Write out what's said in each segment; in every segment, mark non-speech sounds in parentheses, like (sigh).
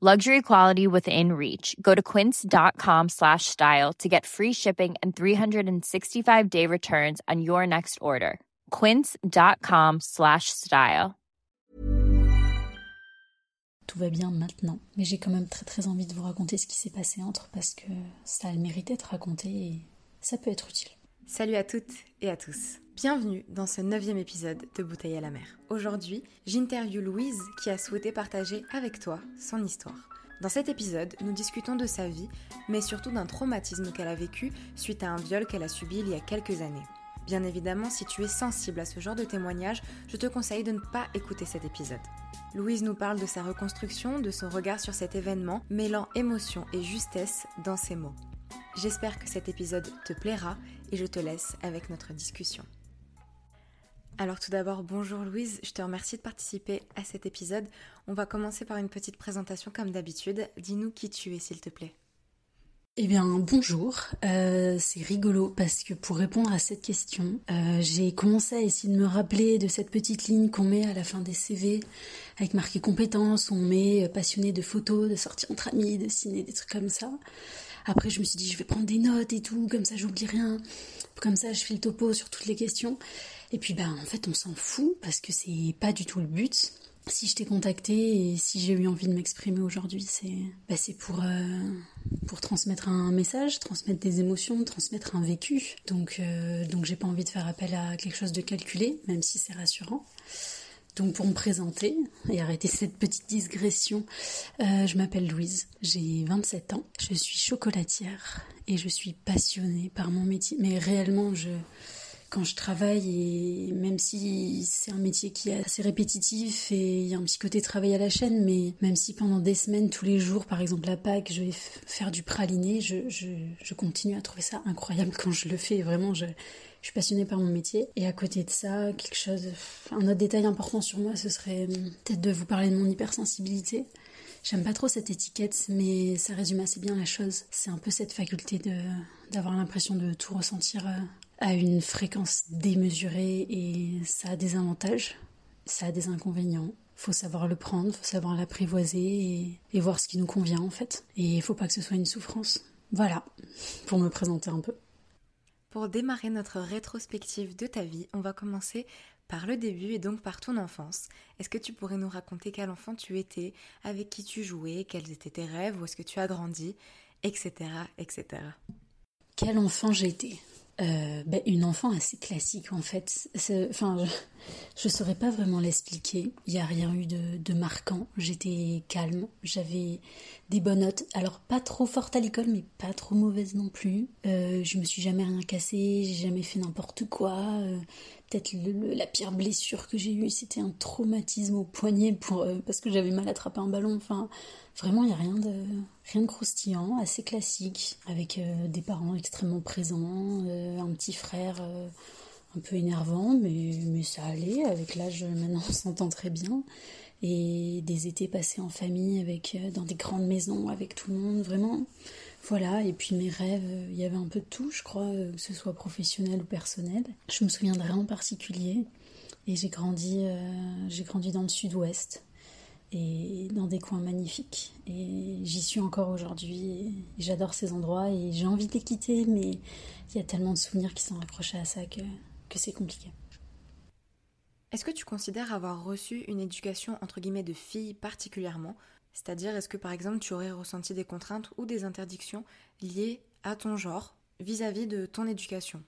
Luxury quality within reach. Go to quince.com slash style to get free shipping and 365 day returns on your next order. Quince.com slash style. Tout va bien maintenant, mais j'ai quand même très très envie de vous raconter ce qui s'est passé entre parce que ça a le mérite d'être raconté et ça peut être utile. Salut à toutes et à tous. Bienvenue dans ce neuvième épisode de Bouteille à la mer. Aujourd'hui, j'interviewe Louise qui a souhaité partager avec toi son histoire. Dans cet épisode, nous discutons de sa vie, mais surtout d'un traumatisme qu'elle a vécu suite à un viol qu'elle a subi il y a quelques années. Bien évidemment, si tu es sensible à ce genre de témoignage, je te conseille de ne pas écouter cet épisode. Louise nous parle de sa reconstruction, de son regard sur cet événement, mêlant émotion et justesse dans ses mots. J'espère que cet épisode te plaira et je te laisse avec notre discussion. Alors tout d'abord, bonjour Louise, je te remercie de participer à cet épisode. On va commencer par une petite présentation comme d'habitude. Dis-nous qui tu es s'il te plaît. Eh bien, bonjour. Euh, c'est rigolo parce que pour répondre à cette question, euh, j'ai commencé à essayer de me rappeler de cette petite ligne qu'on met à la fin des CV avec marqué compétences, on met euh, passionné de photos, de sorties entre amis, de ciné, des trucs comme ça. Après, je me suis dit, je vais prendre des notes et tout, comme ça, j'oublie rien. Comme ça, je fais le topo sur toutes les questions. Et puis, ben, en fait, on s'en fout parce que c'est pas du tout le but si je t'ai contacté et si j'ai eu envie de m'exprimer aujourd'hui, c'est bah pour, euh, pour transmettre un message, transmettre des émotions, transmettre un vécu. Donc, euh, donc j'ai pas envie de faire appel à quelque chose de calculé, même si c'est rassurant. Donc pour me présenter et arrêter cette petite digression, euh, je m'appelle Louise, j'ai 27 ans, je suis chocolatière et je suis passionnée par mon métier. Mais réellement, je quand je travaille et même si c'est un métier qui est assez répétitif et il y a un petit côté travail à la chaîne, mais même si pendant des semaines, tous les jours, par exemple à Pâques, je vais faire du praliné, je, je, continue à trouver ça incroyable quand je le fais. Vraiment, je suis passionnée par mon métier. Et à côté de ça, quelque chose, un autre détail important sur moi, ce serait hum, peut-être de vous parler de mon hypersensibilité. J'aime pas trop cette étiquette, mais ça résume assez bien la chose. C'est un peu cette faculté de d'avoir l'impression de tout ressentir euh, à une fréquence démesurée et ça a des avantages, ça a des inconvénients. Faut savoir le prendre, faut savoir l'apprivoiser et, voir ce qui nous convient en fait. Et il faut pas que ce soit une souffrance. Voilà, pour me présenter un peu. Pour démarrer notre rétrospective de ta vie, on va commencer par le début et donc par ton enfance. Est-ce que tu pourrais nous raconter quel enfant tu étais, avec qui tu jouais, quels étaient tes rêves, où est-ce que tu as grandi, etc. etc. Quel enfant j'étais? Euh, ben, une enfant assez classique en fait. Enfin, je ne saurais pas vraiment l'expliquer. Il n'y a rien eu de, de marquant. J'étais calme, j'avais des bonnes notes. Alors pas trop forte à l'école, mais pas trop mauvaise non plus. Euh, je me suis jamais rien cassé, j'ai jamais fait n'importe quoi. Euh, peut-être la pire blessure que j'ai eue, c'était un traumatisme au poignet euh, parce que j'avais mal attrapé un ballon. Enfin, vraiment, il n'y a rien de rien de croustillant, assez classique, avec euh, des parents extrêmement présents, euh, un petit frère un peu énervant, mais, mais ça allait. Avec l'âge, maintenant, on s'entend très bien. Et des étés passés en famille, avec dans des grandes maisons, avec tout le monde, vraiment. Voilà, et puis mes rêves, il y avait un peu de tout, je crois, que ce soit professionnel ou personnel. Je me souviendrai en particulier. Et j'ai grandi, euh, grandi dans le sud-ouest et dans des coins magnifiques. Et j'y suis encore aujourd'hui. J'adore ces endroits et j'ai envie de les quitter, mais il y a tellement de souvenirs qui sont accrochés à ça que, que c'est compliqué. Est-ce que tu considères avoir reçu une éducation entre guillemets de fille particulièrement c'est-à-dire, est-ce que par exemple tu aurais ressenti des contraintes ou des interdictions liées à ton genre vis-à-vis de ton éducation?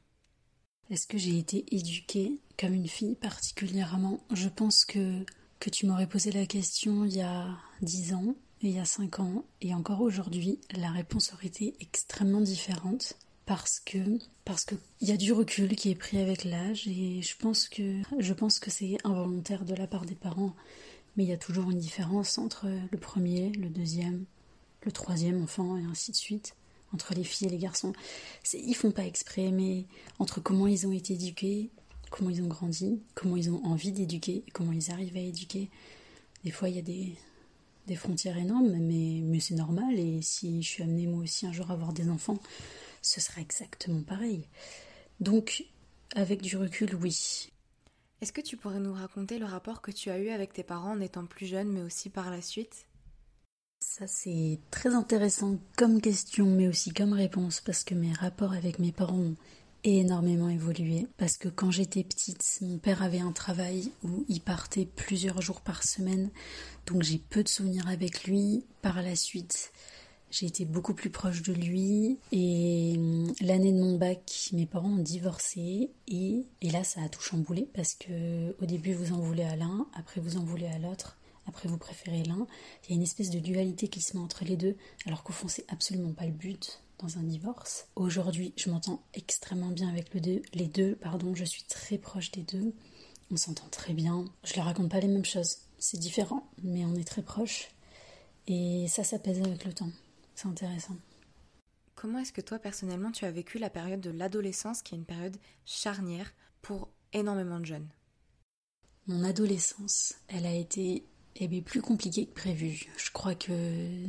Est-ce que j'ai été éduquée comme une fille particulièrement? Je pense que, que tu m'aurais posé la question il y a dix ans, et il y a cinq ans, et encore aujourd'hui, la réponse aurait été extrêmement différente parce que parce que il y a du recul qui est pris avec l'âge et je pense que je pense que c'est involontaire de la part des parents mais il y a toujours une différence entre le premier, le deuxième, le troisième enfant et ainsi de suite entre les filles et les garçons. Ils font pas exprès mais entre comment ils ont été éduqués, comment ils ont grandi, comment ils ont envie d'éduquer comment ils arrivent à éduquer. Des fois il y a des des frontières énormes, mais, mais c'est normal. Et si je suis amenée moi aussi un jour à avoir des enfants, ce sera exactement pareil. Donc, avec du recul, oui. Est-ce que tu pourrais nous raconter le rapport que tu as eu avec tes parents en étant plus jeune, mais aussi par la suite? Ça, c'est très intéressant comme question, mais aussi comme réponse, parce que mes rapports avec mes parents ont énormément évolué. Parce que quand j'étais petite, mon père avait un travail où il partait plusieurs jours par semaine, donc j'ai peu de souvenirs avec lui. Par la suite, j'ai été beaucoup plus proche de lui et hum, l'année de mon bac, mes parents ont divorcé et, et là ça a tout chamboulé parce que au début vous en voulez à l'un, après vous en voulez à l'autre, après vous préférez l'un. Il y a une espèce de dualité qui se met entre les deux alors qu'au fond c'est absolument pas le but dans un divorce. Aujourd'hui je m'entends extrêmement bien avec les deux, pardon, je suis très proche des deux. On s'entend très bien. Je leur raconte pas les mêmes choses. C'est différent, mais on est très proches. Et ça s'apaise avec le temps. C'est intéressant. Comment est-ce que toi personnellement tu as vécu la période de l'adolescence qui est une période charnière pour énormément de jeunes? Mon adolescence, elle a été eh bien, plus compliquée que prévu. Je crois que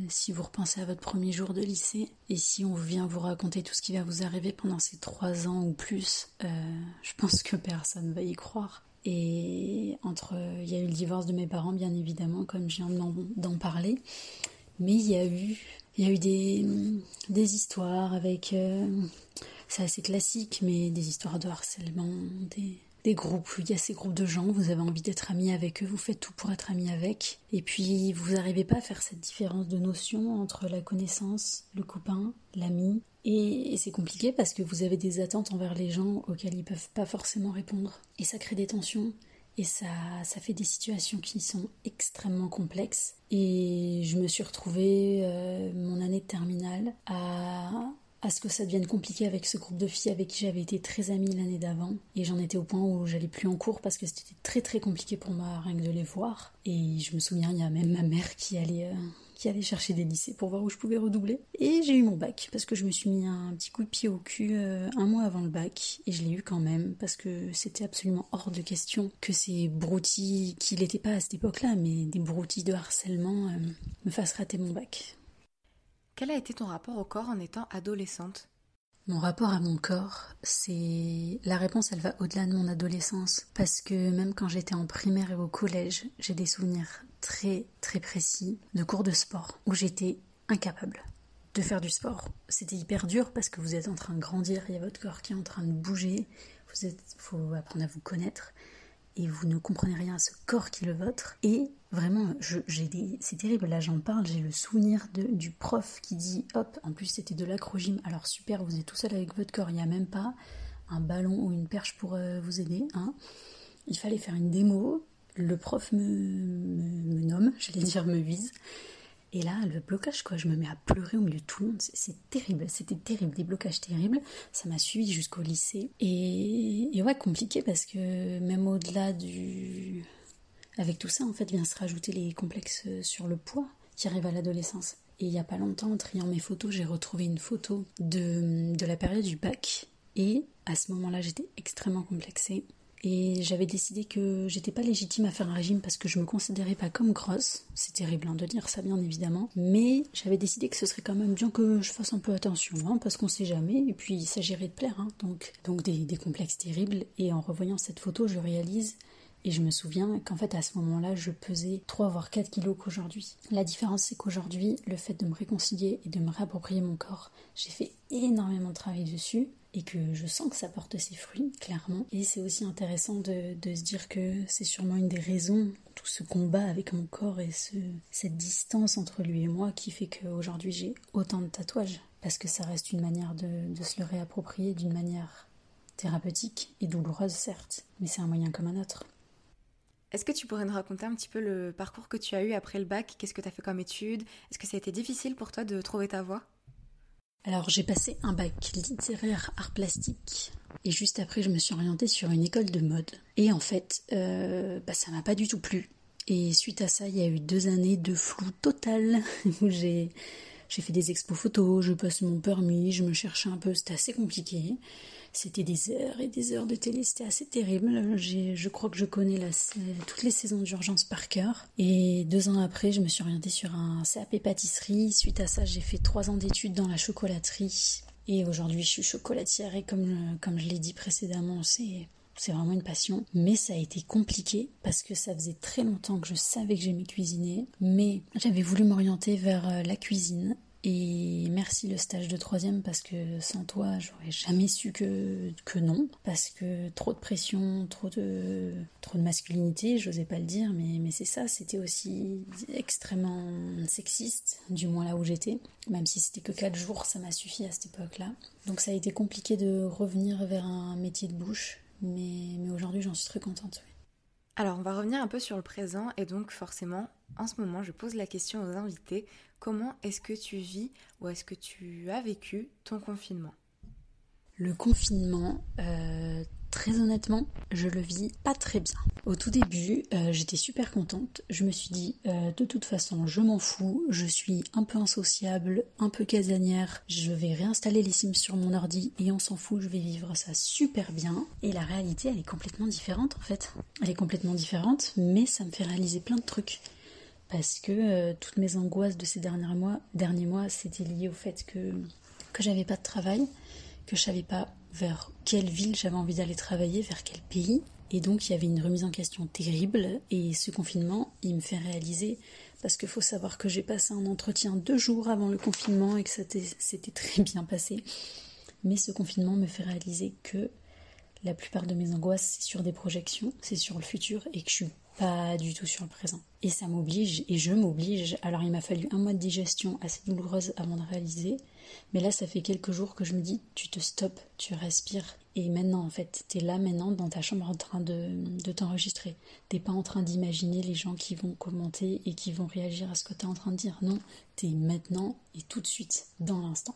si vous repensez à votre premier jour de lycée et si on vient vous raconter tout ce qui va vous arriver pendant ces trois ans ou plus, euh, je pense que personne ne va y croire. Et entre, il y a eu le divorce de mes parents, bien évidemment, comme je viens d'en parler, mais il y a eu il y a eu des, des histoires avec. Euh, c'est assez classique, mais des histoires de harcèlement, des, des groupes. Il y a ces groupes de gens, vous avez envie d'être ami avec eux, vous faites tout pour être ami avec. Et puis, vous n'arrivez pas à faire cette différence de notion entre la connaissance, le copain, l'ami. Et, c'est compliqué parce que vous avez des attentes envers les gens auxquelles ils peuvent pas forcément répondre. Et ça crée des tensions. Et ça, ça fait des situations qui sont extrêmement complexes. Et je me suis retrouvée, euh, mon année de terminale, à, à ce que ça devienne compliqué avec ce groupe de filles avec qui j'avais été très amie l'année d'avant. Et j'en étais au point où j'allais plus en cours parce que c'était très très compliqué pour moi rien que de les voir. Et je me souviens, il y a même ma mère qui allait, euh, qui allait chercher des lycées pour voir où je pouvais redoubler. Et j'ai eu mon bac parce que je me suis mis un petit coup de pied au cul euh, un mois avant le bac. Et je l'ai eu quand même parce que c'était absolument hors de question que ces broutilles, qui n'étaient pas à cette époque-là, mais des broutilles de harcèlement, euh, me fassent rater mon bac. Quel a été ton rapport au corps en étant adolescente? Mon rapport à mon corps, c'est la réponse, elle va au-delà de mon adolescence parce que même quand j'étais en primaire et au collège, j'ai des souvenirs très très précis de cours de sport où j'étais incapable de faire du sport. C'était hyper dur parce que vous êtes en train de grandir, il y a votre corps qui est en train de bouger, vous êtes faut apprendre à vous connaître et vous ne comprenez rien à ce corps qui est le vôtre. Et vraiment, j'ai des, c'est terrible, là j'en parle, j'ai le souvenir du prof qui dit hop, en plus c'était de l'acrogym, alors super, vous êtes tout seul avec votre corps, il n'y a même pas un ballon ou une perche pour euh, vous aider. Hein. Il fallait faire une démo, le prof me nomme, j'allais dire me vise. Et là, le blocage, quoi, je me mets à pleurer au milieu de tout le monde. C'est terrible, c'était terrible, des blocages terribles. Ça m'a suivi jusqu'au lycée. Et, ouais, compliqué parce que même au-delà du. Avec tout ça, en fait, vient se rajouter les complexes sur le poids qui arrivent à l'adolescence. Et il n'y a pas longtemps, en triant mes photos, j'ai retrouvé une photo de, de la période du bac. Et à ce moment-là, j'étais extrêmement complexée. Et j'avais décidé que j'étais pas légitime à faire un régime parce que je me considérais pas comme grosse. C'est terrible hein, de dire ça, bien évidemment. Mais j'avais décidé que ce serait quand même bien que je fasse un peu attention, hein, parce qu'on sait jamais. Et puis il s'agirait de plaire, hein, donc, des, des complexes terribles. Et en revoyant cette photo, je réalise et je me souviens qu'en fait, à ce moment-là, je pesais 3 voire 4 kilos qu'aujourd'hui. La différence, c'est qu'aujourd'hui, le fait de me réconcilier et de me réapproprier mon corps, j'ai fait énormément de travail dessus. Et que je sens que ça porte ses fruits, clairement. Et c'est aussi intéressant de, se dire que c'est sûrement une des raisons, tout ce combat avec mon corps et ce, cette distance entre lui et moi qui fait qu'aujourd'hui j'ai autant de tatouages. Parce que ça reste une manière de, de se le réapproprier d'une manière thérapeutique et douloureuse, certes, mais c'est un moyen comme un autre. Est-ce que tu pourrais nous raconter un petit peu le parcours que tu as eu après le bac? Qu'est-ce que tu as fait comme études? Est-ce que ça a été difficile pour toi de trouver ta voie? Alors j'ai passé un bac littéraire art plastique et juste après je me suis orientée sur une école de mode. Et en fait, euh, bah, ça m'a pas du tout plu. Et suite à ça, il y a eu deux années de flou total (laughs) où j'ai j'ai fait des expos photos, je passe mon permis, je me cherchais un peu, c'était assez compliqué. C'était des heures et des heures de télé, c'était assez terrible. Je crois que je connais la, toutes les saisons d'urgence par cœur. Et deux ans après, je me suis orientée sur un CAP pâtisserie. Suite à ça, j'ai fait trois ans d'études dans la chocolaterie. Et aujourd'hui, je suis chocolatière et comme, comme je l'ai dit précédemment, c'est c'est vraiment une passion, mais ça a été compliqué parce que ça faisait très longtemps que je savais que j'aimais cuisiner, mais j'avais voulu m'orienter vers euh, la cuisine et merci le stage de troisième parce que sans toi, j'aurais jamais su que, que non. Parce que trop de pression, trop de, trop de masculinité, j'osais pas le dire, mais, mais c'est ça, c'était aussi extrêmement sexiste, du moins là où j'étais. Même si c'était que quatre jours, ça m'a suffi à cette époque-là. Donc ça a été compliqué de revenir vers un métier de bouche, mais, mais aujourd'hui j'en suis très contente. Alors on va revenir un peu sur le présent et donc forcément en ce moment je pose la question aux invités comment est-ce que tu vis ou est-ce que tu as vécu ton confinement? Le confinement, euh, très honnêtement, je le vis pas très bien. Au tout début, euh, j'étais super contente. Je me suis dit, euh, de toute façon, je m'en fous. Je suis un peu insociable, un peu casanière. Je vais réinstaller les Sims sur mon ordi et on s'en fout. Je vais vivre ça super bien. Et la réalité, elle est complètement différente en fait. Elle est complètement différente, mais ça me fait réaliser plein de trucs parce que euh, toutes mes angoisses de ces derniers mois, derniers mois c'était lié au fait que, que j'avais pas de travail, que je savais pas vers quelle ville j'avais envie d'aller travailler, vers quel pays. Et donc il y avait une remise en question terrible. Et ce confinement, il me fait réaliser, parce qu'il faut savoir que j'ai passé un entretien deux jours avant le confinement et que c'était très bien passé. Mais ce confinement me fait réaliser que la plupart de mes angoisses, c'est sur des projections, c'est sur le futur et que je suis pas du tout sur le présent. Et ça m'oblige, et je m'oblige. Alors il m'a fallu un mois de digestion assez douloureuse avant de réaliser, mais là ça fait quelques jours que je me dis, tu te stops, tu respires, et maintenant en fait, t'es là maintenant dans ta chambre en train de, de t'enregistrer. T'es pas en train d'imaginer les gens qui vont commenter et qui vont réagir à ce que t'es en train de dire. Non, t'es maintenant et tout de suite, dans l'instant.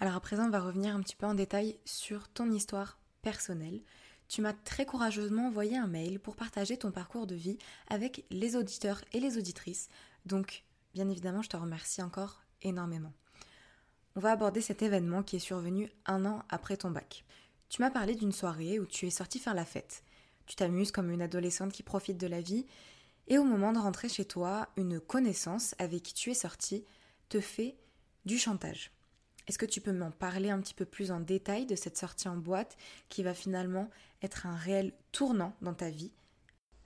Alors à présent, on va revenir un petit peu en détail sur ton histoire personnelle tu m'as très courageusement envoyé un mail pour partager ton parcours de vie avec les auditeurs et les auditrices. Donc, bien évidemment, je te remercie encore énormément. On va aborder cet événement qui est survenu un an après ton bac. Tu m'as parlé d'une soirée où tu es sortie faire la fête. Tu t'amuses comme une adolescente qui profite de la vie, et au moment de rentrer chez toi, une connaissance avec qui tu es sortie te fait du chantage. Est-ce que tu peux m'en parler un petit peu plus en détail de cette sortie en boîte qui va finalement être un réel tournant dans ta vie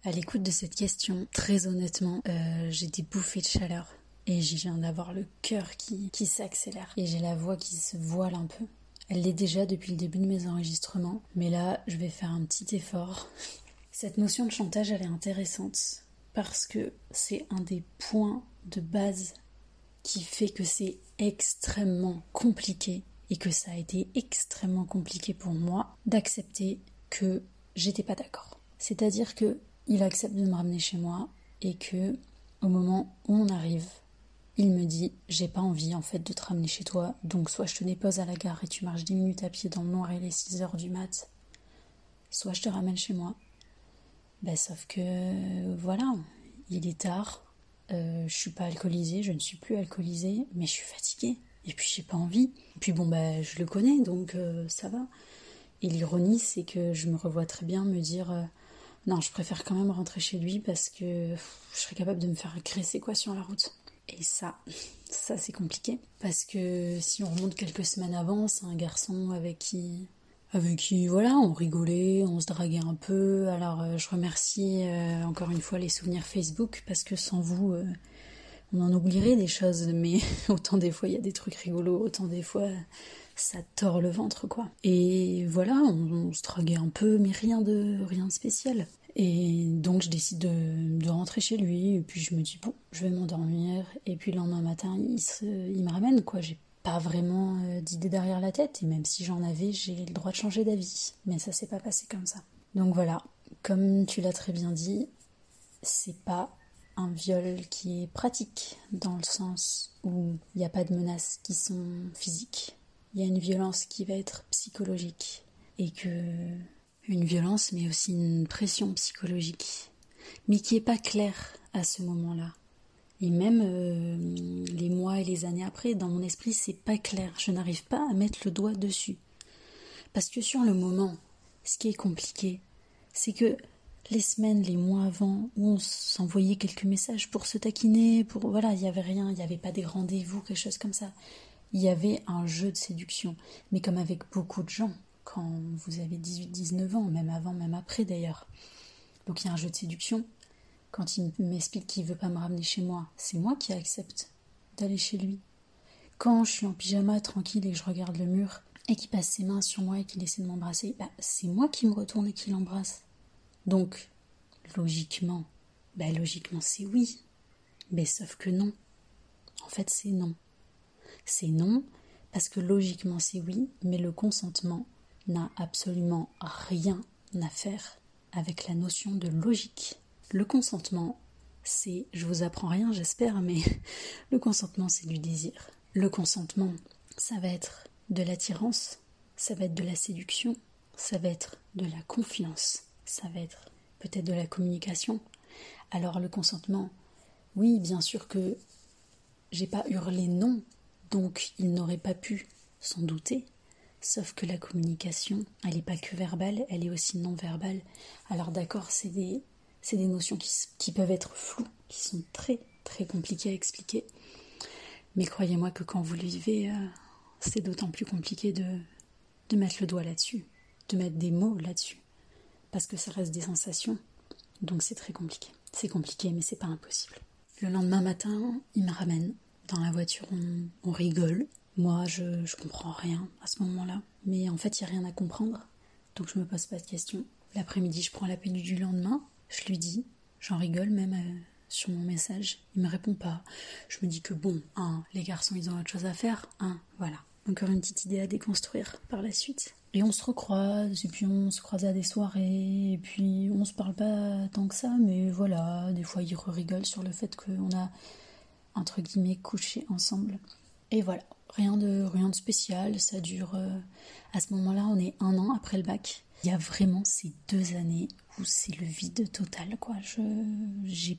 À l'écoute de cette question, très honnêtement, euh, j'ai des bouffées de chaleur et j'ai viens d'avoir le cœur qui, qui s'accélère et j'ai la voix qui se voile un peu. Elle l'est déjà depuis le début de mes enregistrements, mais là, je vais faire un petit effort. (laughs) Cette notion de chantage, elle est intéressante parce que c'est un des points de base qui fait que c'est extrêmement compliqué et que ça a été extrêmement compliqué pour moi d'accepter que j'étais pas d'accord. C'est-à-dire que il accepte de me ramener chez moi et que au moment où on arrive, il me dit j'ai pas envie en fait de te ramener chez toi, donc soit je te dépose à la gare et tu marches 10 minutes à pied dans le noir et les 6 heures du mat, soit je te ramène chez moi. Ben sauf que voilà, il est tard, euh, je suis pas alcoolisée, je ne suis plus alcoolisée, mais je suis fatiguée. Et puis j'ai pas envie. Et puis bon bah je le connais, donc euh, ça va. Et l'ironie, c'est que je me revois très bien me dire euh, non, je préfère quand même rentrer chez lui parce que je serais capable de me faire agresser quoi sur la route. Et ça, ça c'est compliqué. Parce que si on remonte quelques semaines avant, c'est un garçon avec qui avec qui voilà on rigolait, on se draguait un peu. Alors euh, je remercie euh, encore une fois les souvenirs Facebook parce que sans vous on en oublierait des choses, mais (laughs) autant des fois il y a des trucs rigolos, autant des fois ça tord le ventre quoi. Et voilà, on, se draguait un peu, mais rien de rien de spécial. Et donc je décide de, rentrer chez lui, et puis je me dis bon, je vais m'endormir, et puis le lendemain matin il, il me ramène quoi. J'ai pas vraiment euh, d'idée derrière la tête, et même si j'en avais, j'ai le droit de changer d'avis. Mais ça s'est pas passé comme ça. Donc voilà, comme tu l'as très bien dit, c'est pas un viol qui est pratique dans le sens où il n'y a pas de menaces qui sont physiques. Il y a une violence qui va être psychologique et que une violence mais aussi une pression psychologique mais qui est pas claire à ce moment-là. Et même euh, les mois et les années après, dans mon esprit, c'est pas clair. Je n'arrive pas à mettre le doigt dessus. Parce que sur le moment, ce qui est compliqué, c'est que les semaines, les mois avant, où on s'envoyait quelques messages pour se taquiner, pour voilà, il n'y avait rien, il n'y avait pas des rendez-vous, quelque chose comme ça. Il y avait un jeu de séduction, mais comme avec beaucoup de gens, quand vous avez 18-19 ans, même avant, même après d'ailleurs. Donc il y a un jeu de séduction. Quand il m'explique qu'il veut pas me ramener chez moi, c'est moi qui accepte d'aller chez lui. Quand je suis en pyjama tranquille et que je regarde le mur et qu'il passe ses mains sur moi et qu'il essaie de m'embrasser, bah, c'est moi qui me retourne et qui l'embrasse. Donc, logiquement, ben logiquement c'est oui. Mais sauf que non. En fait, c'est non. C'est non parce que logiquement c'est oui, mais le consentement n'a absolument rien à faire avec la notion de logique. Le consentement, c'est, je vous apprends rien j'espère, mais (laughs) le consentement c'est du désir. Le consentement, ça va être de l'attirance, ça va être de la séduction, ça va être de la confiance, ça va être peut-être de la communication. Alors le consentement, oui, bien sûr que j'ai pas hurlé non, donc il n'aurait pas pu s'en douter. Sauf que la communication, elle n'est pas que verbale, elle est aussi non verbale. Alors d'accord, c'est des, des notions qui, qui peuvent être floues, qui sont très très compliquées à expliquer. Mais croyez-moi que quand vous le vivez, euh, c'est d'autant plus compliqué de, de mettre le doigt là-dessus, de mettre des mots là-dessus parce que ça reste des sensations. Donc c'est très compliqué. C'est compliqué, mais c'est pas impossible. Le lendemain matin, il me ramène. Dans la voiture, on, rigole. Moi, je, je comprends rien à ce moment-là. Mais en fait, il n'y a rien à comprendre. Donc je me pose pas de questions. L'après-midi, je prends la peine du lendemain. Je lui dis. J'en rigole même euh, sur mon message. Il me répond pas. Je me dis que bon, hein, les garçons, ils ont autre chose à faire. Hein, voilà. Encore une petite idée à déconstruire par la suite. Et on se recroise, et puis on se croise à des soirées, et puis on se parle pas tant que ça, mais voilà, des fois il rigole sur le fait qu'on a, entre guillemets, couché ensemble. Et voilà, rien de, rien de spécial, ça dure. Euh, à ce moment-là, on est un an après le bac. Il y a vraiment ces deux années où c'est le vide total, quoi. Je, j'ai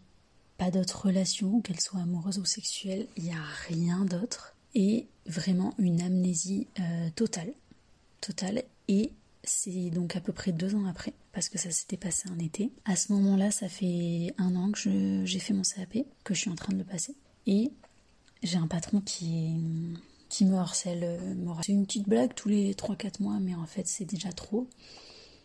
pas d'autres relations, qu'elles soient amoureuses ou sexuelles, il n'y a rien d'autre. Et vraiment une amnésie euh, totale total. Et c'est donc à peu près deux ans après, parce que ça s'était passé un été. À ce moment-là, ça fait un an que j'ai fait mon CAP, que je suis en train de le passer. Et j'ai un patron qui, qui me harcèle. C'est une petite blague tous les 3-4 mois, mais en fait, c'est déjà trop.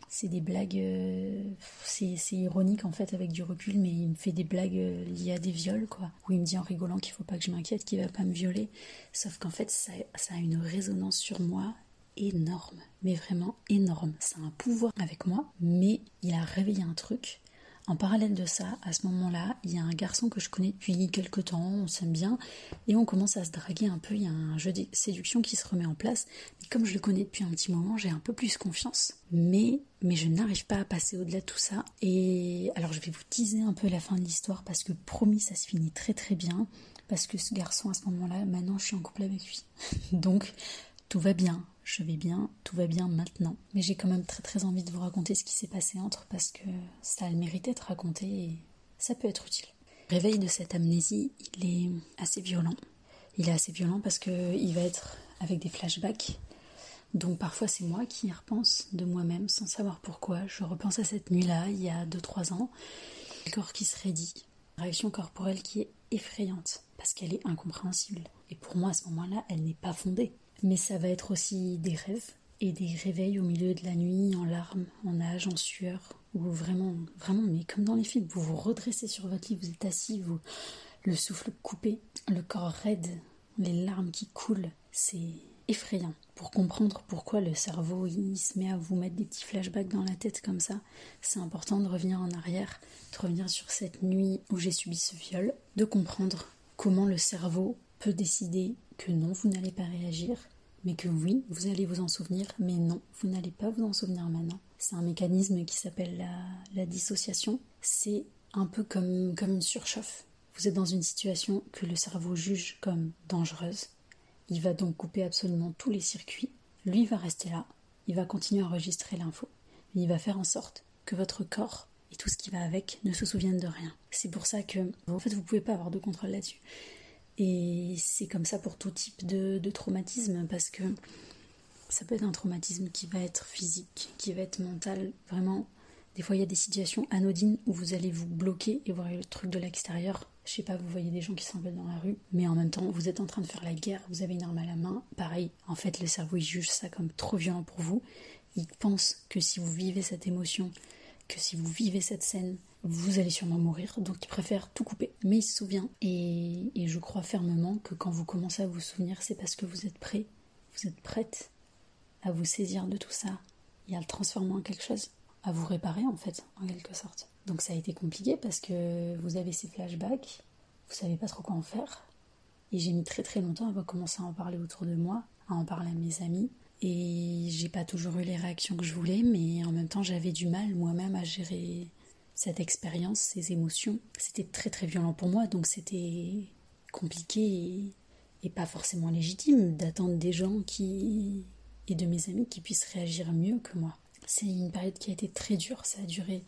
C'est des blagues. Euh, c'est ironique en fait avec du recul, mais il me fait des blagues euh, liées à des viols, quoi. Où il me dit en rigolant qu'il faut pas que je m'inquiète, qu'il va pas me violer. Sauf qu'en fait, ça, ça a une résonance sur moi énorme, mais vraiment énorme. Ça a un pouvoir avec moi, mais il a réveillé un truc. En parallèle de ça, à ce moment-là, il y a un garçon que je connais depuis quelques temps, on s'aime bien, et on commence à se draguer un peu, il y a un jeu de séduction qui se remet en place. Mais comme je le connais depuis un petit moment, j'ai un peu plus confiance. Mais, mais je n'arrive pas à passer au-delà de tout ça. Et alors je vais vous teaser un peu la fin de l'histoire, parce que promis, ça se finit très très bien. Parce que ce garçon, à ce moment-là, maintenant je suis en couple avec lui. (laughs) Donc, tout va bien, je vais bien, tout va bien maintenant. Mais j'ai quand même très très envie de vous raconter ce qui s'est passé entre parce que ça a le mérite d'être raconté et ça peut être utile. Le réveil de cette amnésie, il est assez violent. Il est assez violent parce qu'il va être avec des flashbacks. Donc parfois c'est moi qui y repense de moi-même sans savoir pourquoi. Je repense à cette nuit-là, il y a 2-3 ans. Le corps qui se raidit. Réaction corporelle qui est effrayante parce qu'elle est incompréhensible. Et pour moi à ce moment-là, elle n'est pas fondée. Mais ça va être aussi des rêves et des réveils au milieu de la nuit, en larmes, en nage, en sueur, où vraiment, vraiment, mais comme dans les films, vous vous redressez sur votre lit, vous êtes assis, vous, le souffle coupé, le corps raide, les larmes qui coulent. C'est effrayant. Pour comprendre pourquoi le cerveau il se met à vous mettre des petits flashbacks dans la tête comme ça, c'est important de revenir en arrière, de revenir sur cette nuit où j'ai subi ce viol, de comprendre comment le cerveau peut décider que non, vous n'allez pas réagir, mais que oui, vous allez vous en souvenir, mais non, vous n'allez pas vous en souvenir maintenant. C'est un mécanisme qui s'appelle la, dissociation. C'est un peu comme, comme une surchauffe. Vous êtes dans une situation que le cerveau juge comme dangereuse. Il va donc couper absolument tous les circuits. Lui va rester là. Il va continuer à enregistrer l'info. Il va faire en sorte que votre corps et tout ce qui va avec ne se souviennent de rien. C'est pour ça que, en fait, vous pouvez pas avoir de contrôle là-dessus. Et c'est comme ça pour tout type de, traumatisme, parce que ça peut être un traumatisme qui va être physique, qui va être mental. Vraiment, des fois, il y a des situations anodines où vous allez vous bloquer et voir le truc de l'extérieur. Je sais pas, vous voyez des gens qui s'envolent dans la rue, mais en même temps, vous êtes en train de faire la guerre, vous avez une arme à la main. Pareil, en fait, le cerveau, il juge ça comme trop violent pour vous. Il pense que si vous vivez cette émotion, que si vous vivez cette scène, vous allez sûrement mourir, donc il préfère tout couper. Mais il se souvient, et, je crois fermement que quand vous commencez à vous souvenir, c'est parce que vous êtes prêt, vous êtes prête à vous saisir de tout ça et à le transformer en quelque chose, à vous réparer en fait, en quelque sorte. Donc ça a été compliqué parce que vous avez ces flashbacks, vous savez pas trop quoi en faire, et j'ai mis très très longtemps à commencer à en parler autour de moi, à en parler à mes amis, et j'ai pas toujours eu les réactions que je voulais, mais en même temps j'avais du mal moi-même à gérer cette expérience, ces émotions. C'était très très violent pour moi, donc c'était compliqué et, pas forcément légitime d'attendre des gens qui et de mes amis qui puissent réagir mieux que moi. C'est une période qui a été très dure, ça a duré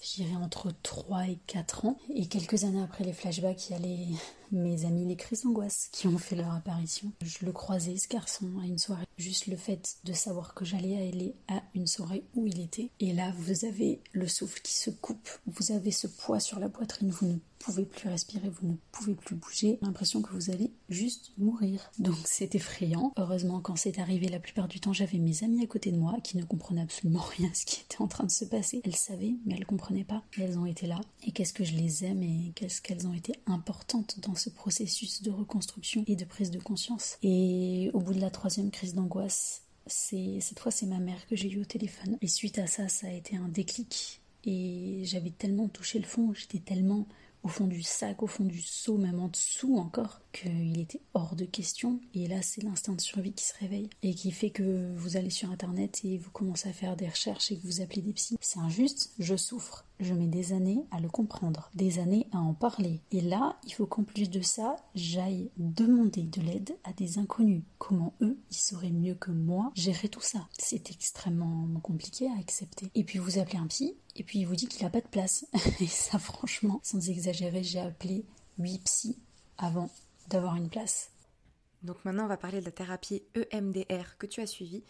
je entre 3 et 4 ans. Et quelques années après les flashbacks, il y a les, mes amis les crises d'angoisse qui ont fait leur apparition. Je le croisais, ce garçon, à une soirée. Juste le fait de savoir que j'allais aller à une soirée où il était. Et là, vous avez le souffle qui se coupe. Vous avez ce poids sur la poitrine. Vous ne pouvez plus respirer, vous ne pouvez plus bouger. L'impression que vous allez juste mourir. Donc c'est effrayant. Heureusement, quand c'est arrivé, la plupart du temps, j'avais mes amis à côté de moi qui ne comprenaient absolument (laughs) rien à ce qui était en train de se passer. Elles savaient, mais elles comprenaient pas. Elles ont été là. Et qu'est-ce que je les aime et qu'est-ce qu'elles ont été importantes dans ce processus de reconstruction et de prise de conscience. Et au bout de la troisième crise d'angoisse, c'est cette fois c'est ma mère que j'ai eu au téléphone. Et suite à ça, ça a été un déclic. Et j'avais tellement touché le fond, j'étais tellement au fond du sac, au fond du seau, même en dessous encore, qu'il était hors de question. Et là, c'est l'instinct de survie qui se réveille et qui fait que vous allez sur Internet et vous commencez à faire des recherches et que vous appelez des psys. C'est injuste, je souffre. Je mets des années à le comprendre, des années à en parler. Et là, il faut qu'en plus de ça, j'aille demander de l'aide à des inconnus. Comment eux, ils sauraient mieux que moi gérer tout ça? C'est extrêmement compliqué à accepter. Et puis vous appelez un psy, et puis il vous dit qu'il n'a pas de place. (laughs) et ça, franchement, sans exagérer, j'ai appelé 8 psys avant d'avoir une place. Donc maintenant, on va parler de la thérapie EMDR que tu as suivie.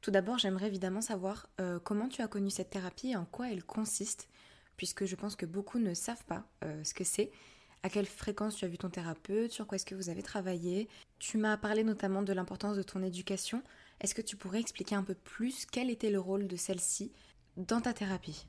Tout d'abord, j'aimerais évidemment savoir euh, comment tu as connu cette thérapie et en quoi elle consiste, puisque je pense que beaucoup ne savent pas euh, ce que c'est. À quelle fréquence tu as vu ton thérapeute Sur quoi est-ce que vous avez travaillé Tu m'as parlé notamment de l'importance de ton éducation. Est-ce que tu pourrais expliquer un peu plus quel était le rôle de celle-ci dans ta thérapie?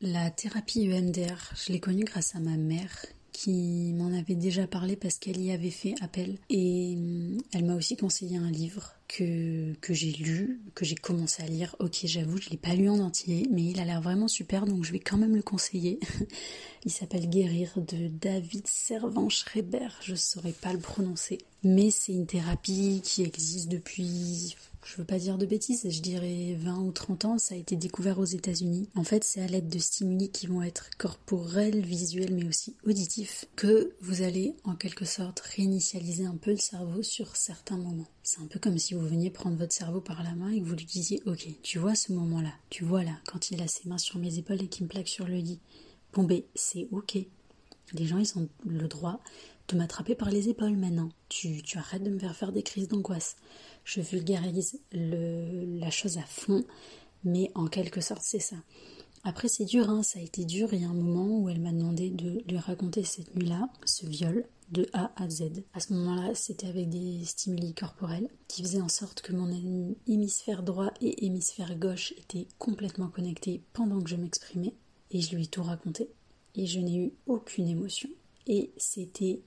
La thérapie EMDR, je l'ai connue grâce à ma mère qui m'en avait déjà parlé parce qu'elle y avait fait appel et hum, elle m'a aussi conseillé un livre que, que j'ai lu, que j'ai commencé à lire. Ok, j'avoue, je l'ai pas lu en entier, mais il a l'air vraiment super, donc je vais quand même le conseiller. (laughs) il s'appelle Guérir de David Servan-Schreiber, je saurais pas le prononcer. Mais c'est une thérapie qui existe depuis je veux pas dire de bêtises, je dirais 20 ou 30 ans, ça a été découvert aux États-Unis. En fait, c'est à l'aide de stimuli qui vont être corporels, visuels, mais aussi auditifs, que vous allez en quelque sorte réinitialiser un peu le cerveau sur certains moments. C'est un peu comme si vous veniez prendre votre cerveau par la main et que vous lui disiez Ok, tu vois ce moment-là, tu vois là, quand il a ses mains sur mes épaules et qu'il me plaque sur le lit. Bon, ben, c'est ok. Les gens, ils ont le droit de m'attraper par les épaules maintenant. Tu, tu arrêtes de me faire faire des crises d'angoisse je vulgarise la chose à fond, mais en quelque sorte c'est ça. Après c'est dur, hein, ça a été dur, il y a un moment où elle m'a demandé de lui raconter cette nuit-là, ce viol, de A à Z. À ce moment-là, c'était avec des stimuli corporels qui faisaient en sorte que mon hémisphère droit et hémisphère gauche étaient complètement connectés pendant que je m'exprimais, et je lui ai tout raconté, et je n'ai eu aucune émotion. Et c'était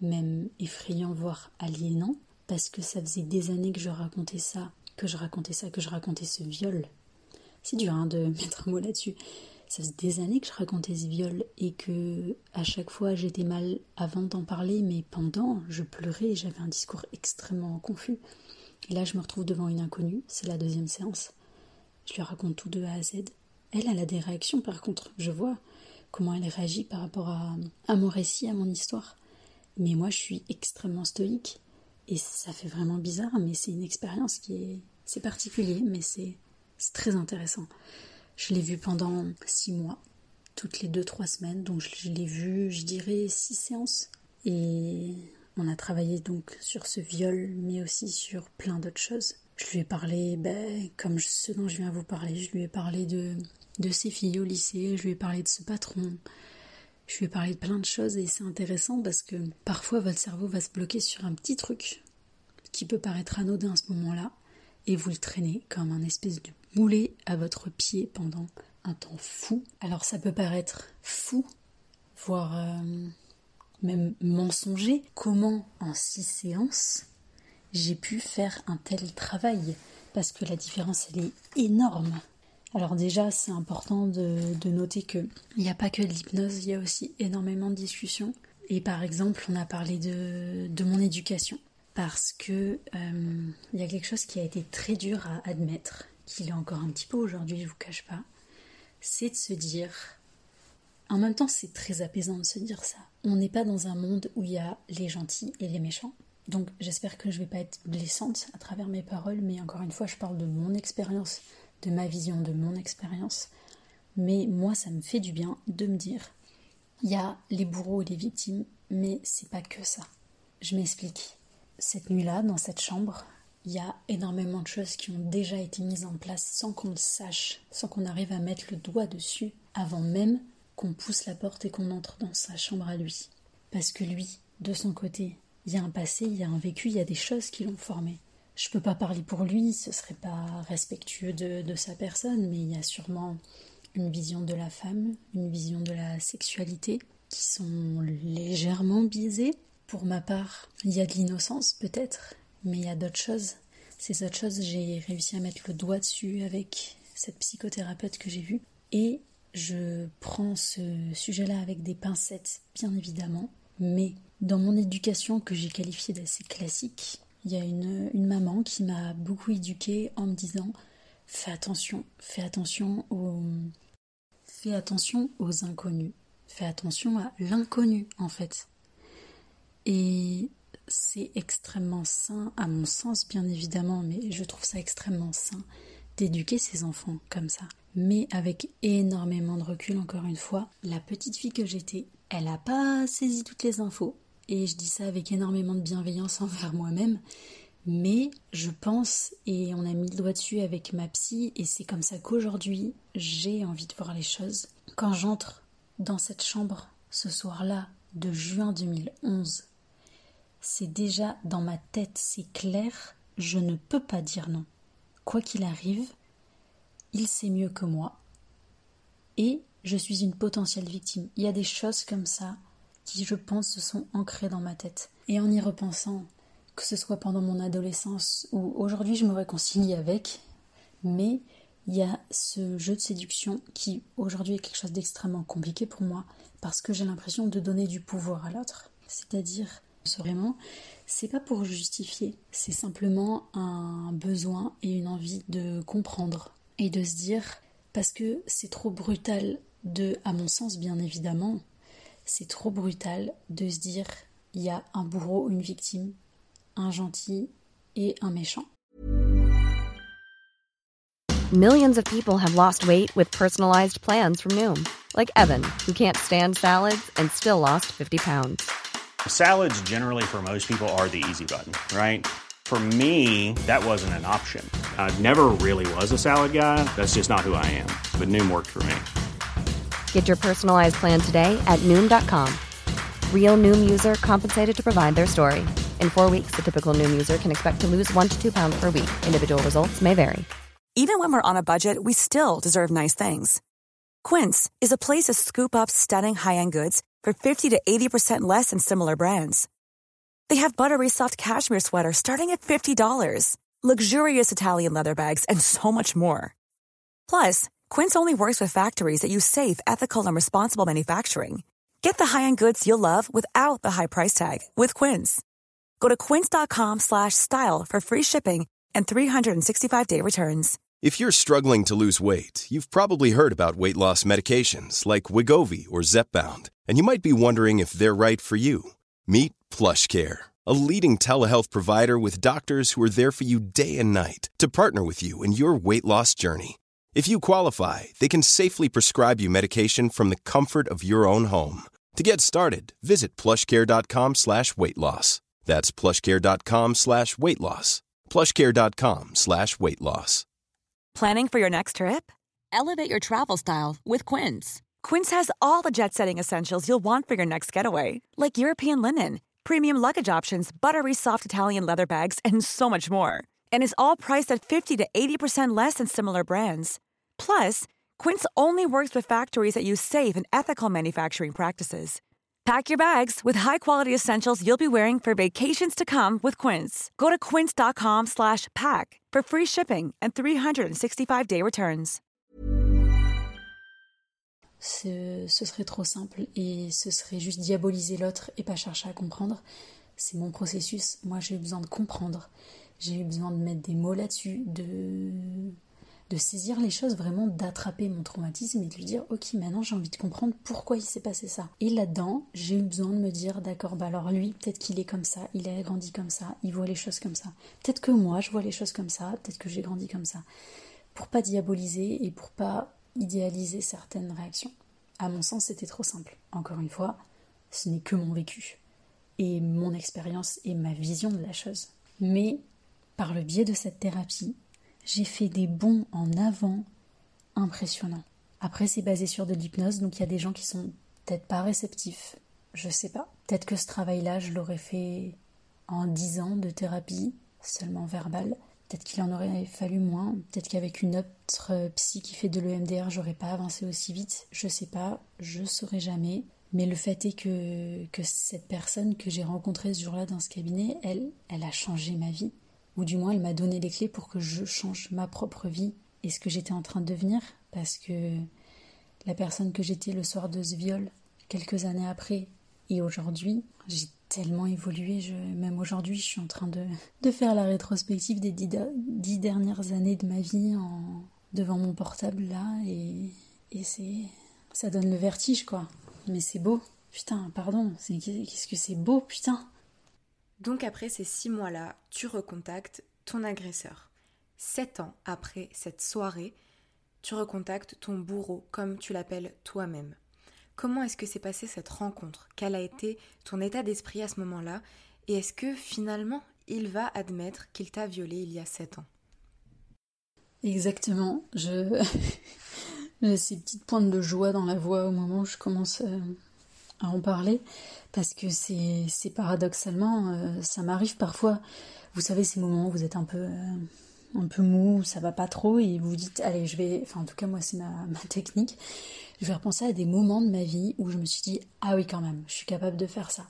même effrayant, voire aliénant, parce que ça faisait des années que je racontais ça, que je racontais ça, que je racontais ce viol. C'est dur hein, de (laughs) mettre un mot là-dessus. Ça faisait des années que je racontais ce viol et que à chaque fois j'étais mal avant d'en parler, mais pendant je pleurais j'avais un discours extrêmement confus. Et là je me retrouve devant une inconnue, c'est la deuxième séance. Je lui raconte tout de A à Z. Elle, elle a des réactions par contre, je vois comment elle réagit par rapport à mon récit, à mon histoire. Mais moi je suis extrêmement stoïque et ça fait vraiment bizarre, mais c'est une expérience qui est. C'est particulier, mais c'est très intéressant. Je l'ai vu pendant six mois, toutes les deux, trois semaines, donc je, l'ai vu, je dirais, six séances. Et on a travaillé donc sur ce viol, mais aussi sur plein d'autres choses. Je lui ai parlé, ben, comme ce dont je viens vous parler, je lui ai parlé de, de ses filles au lycée, je lui ai parlé de ce patron, je ai parlé de plein de choses et c'est intéressant parce que parfois votre cerveau va se bloquer sur un petit truc qui peut paraître anodin à ce moment-là et vous le traînez comme un espèce de boulet à votre pied pendant un temps fou. Alors ça peut paraître fou, voire euh, même mensonger. Comment en six séances j'ai pu faire un tel travail? Parce que la différence elle est énorme. Alors déjà c'est important de, noter qu'il n'y a pas que de l'hypnose, il y a aussi énormément de discussions. Et par exemple on a parlé de, de mon éducation parce que euh, il y a quelque chose qui a été très dur à admettre, qu'il est encore un petit peu aujourd'hui, je vous cache pas, c'est de se dire, en même temps c'est très apaisant de se dire ça. On n'est pas dans un monde où il y a les gentils et les méchants. Donc j'espère que je vais pas être blessante à travers mes paroles, mais encore une fois je parle de mon expérience, de ma vision, de mon expérience. Mais moi ça me fait du bien de me dire, il y a les bourreaux et les victimes, mais c'est pas que ça. Je m'explique cette nuit-là, dans cette chambre, il y a énormément de choses qui ont déjà été mises en place sans qu'on le sache, sans qu'on arrive à mettre le doigt dessus, avant même qu'on pousse la porte et qu'on entre dans sa chambre à lui. Parce que lui, de son côté, il y a un passé, il y a un vécu, il y a des choses qui l'ont formé. Je peux pas parler pour lui, ce serait pas respectueux de, de sa personne, mais il y a sûrement une vision de la femme, une vision de la sexualité qui sont légèrement biaisées pour ma part, il y a de l'innocence peut-être, mais il y a d'autres choses. Ces autres choses, j'ai réussi à mettre le doigt dessus avec cette psychothérapeute que j'ai vue. Et je prends ce sujet-là avec des pincettes, bien évidemment. Mais dans mon éducation que j'ai qualifiée d'assez classique, il y a une, maman qui m'a beaucoup éduquée en me disant fais attention, fais attention aux, fais attention aux inconnus, fais attention à l'inconnu en fait. Et c'est extrêmement sain, à mon sens bien évidemment, mais je trouve ça extrêmement sain d'éduquer ses enfants comme ça. Mais avec énormément de recul, encore une fois, la petite fille que j'étais, elle n'a pas saisi toutes les infos. Et je dis ça avec énormément de bienveillance envers moi-même. Mais je pense, et on a mis le doigt dessus avec ma psy, et c'est comme ça qu'aujourd'hui, j'ai envie de voir les choses. Quand j'entre dans cette chambre ce soir-là de juin 2011, c'est déjà dans ma tête, c'est clair, je ne peux pas dire non. Quoi qu'il arrive, il sait mieux que moi. Et je suis une potentielle victime. Il y a des choses comme ça qui, je pense, se sont ancrées dans ma tête. Et en y repensant, que ce soit pendant mon adolescence ou aujourd'hui, je me réconcilie avec, mais il y a ce jeu de séduction qui aujourd'hui est quelque chose d'extrêmement compliqué pour moi parce que j'ai l'impression de donner du pouvoir à l'autre. C'est-à-dire Vraiment, c'est pas pour justifier, c'est simplement un besoin et une envie de comprendre et de se dire, parce que c'est trop brutal de, à mon sens bien évidemment, c'est trop brutal de se dire, il y a un bourreau, une victime, un gentil et un méchant. Millions of people have lost weight with personalized plans from Noom, like Evan, who can't stand salads and still lost 50 pounds. Salads, generally, for most people, are the easy button, right? For me, that wasn't an option. I never really was a salad guy. That's just not who I am. But Noom worked for me. Get your personalized plan today at Noom.com. Real Noom user compensated to provide their story. In four weeks, the typical Noom user can expect to lose one to two pounds per week. Individual results may vary. Even when we're on a budget, we still deserve nice things. Quince is a place to scoop up stunning high end goods for 50 to 80% less than similar brands. They have buttery soft cashmere sweaters starting at $50, luxurious Italian leather bags, and so much more. Plus, Quince only works with factories that use safe, ethical, and responsible manufacturing. Get the high-end goods you'll love without the high price tag with Quince. Go to quince.com/style for free shipping and 365-day returns. If you're struggling to lose weight, you've probably heard about weight loss medications like Wigovi or Zepbound, and you might be wondering if they're right for you. Meet PlushCare, a leading telehealth provider with doctors who are there for you day and night to partner with you in your weight loss journey. If you qualify, they can safely prescribe you medication from the comfort of your own home. To get started, visit plushcare.com slash weight loss. That's plushcare.com slash weight loss. plushcare.com slash weight loss. Planning for your next trip? Elevate your travel style with Quince. Quince has all the jet-setting essentials you'll want for your next getaway, like European linen, premium luggage options, buttery soft Italian leather bags, and so much more. And is all priced at 50 to 80% less than similar brands. Plus, Quince only works with factories that use safe and ethical manufacturing practices. Pack your bags with high-quality essentials you'll be wearing for vacations to come with Quince. Go to quince.com/pack for free shipping and 365-day returns. Ce, ce serait trop simple et ce serait juste diaboliser l'autre et pas chercher à comprendre. C'est mon processus. Moi, j'ai besoin de comprendre. J'ai eu besoin de mettre des mots là-dessus, de saisir les choses, vraiment d'attraper mon traumatisme et de lui dire ok maintenant j'ai envie de comprendre pourquoi il s'est passé ça. Et là-dedans j'ai eu besoin de me dire d'accord bah alors lui peut-être qu'il est comme ça, il a grandi comme ça, il voit les choses comme ça. Peut-être que moi je vois les choses comme ça, peut-être que j'ai grandi comme ça. Pour pas diaboliser et pour pas idéaliser certaines réactions. À mon sens c'était trop simple. Encore une fois, ce n'est que mon vécu et mon expérience et ma vision de la chose. Mais par le biais de cette thérapie, j'ai fait des bons en avant impressionnants. Après, c'est basé sur de l'hypnose, donc il y a des gens qui sont peut-être pas réceptifs. Je sais pas. Peut-être que ce travail-là, je l'aurais fait en dix ans de thérapie, seulement verbale. Peut-être qu'il en aurait fallu moins. Peut-être qu'avec une autre psy qui fait de l'EMDR, j'aurais pas avancé aussi vite. Je sais pas. Je saurais jamais. Mais le fait est que, que cette personne que j'ai rencontrée ce jour-là dans ce cabinet, elle, elle a changé ma vie ou du moins elle m'a donné les clés pour que je change ma propre vie et ce que j'étais en train de devenir, parce que la personne que j'étais le soir de ce viol, quelques années après, et aujourd'hui, j'ai tellement évolué, je, même aujourd'hui, je suis en train de, (laughs) de faire la rétrospective des dix, dernières années de ma vie en, devant mon portable là, et, et c'est, ça donne le vertige quoi. Mais c'est beau, putain, pardon, qu'est-ce que c'est beau, putain. Donc après ces six mois-là, tu recontactes ton agresseur. Sept ans après cette soirée, tu recontactes ton bourreau, comme tu l'appelles toi-même. Comment est-ce que s'est passée cette rencontre? Quel a été ton état d'esprit à ce moment-là? Et est-ce que finalement, il va admettre qu'il t'a violé il y a sept ans? Exactement. Je... (laughs) J'ai ces petites pointes de joie dans la voix au moment où je commence à en parler parce que c'est paradoxalement, euh, ça m'arrive parfois. Vous savez, ces moments où vous êtes un peu, euh, un peu mou, ça va pas trop, et vous vous dites, allez, je vais, enfin en tout cas moi c'est (laughs) ma, technique, je vais repenser à des moments de ma vie où je me suis dit, ah oui quand même, je suis capable de faire ça.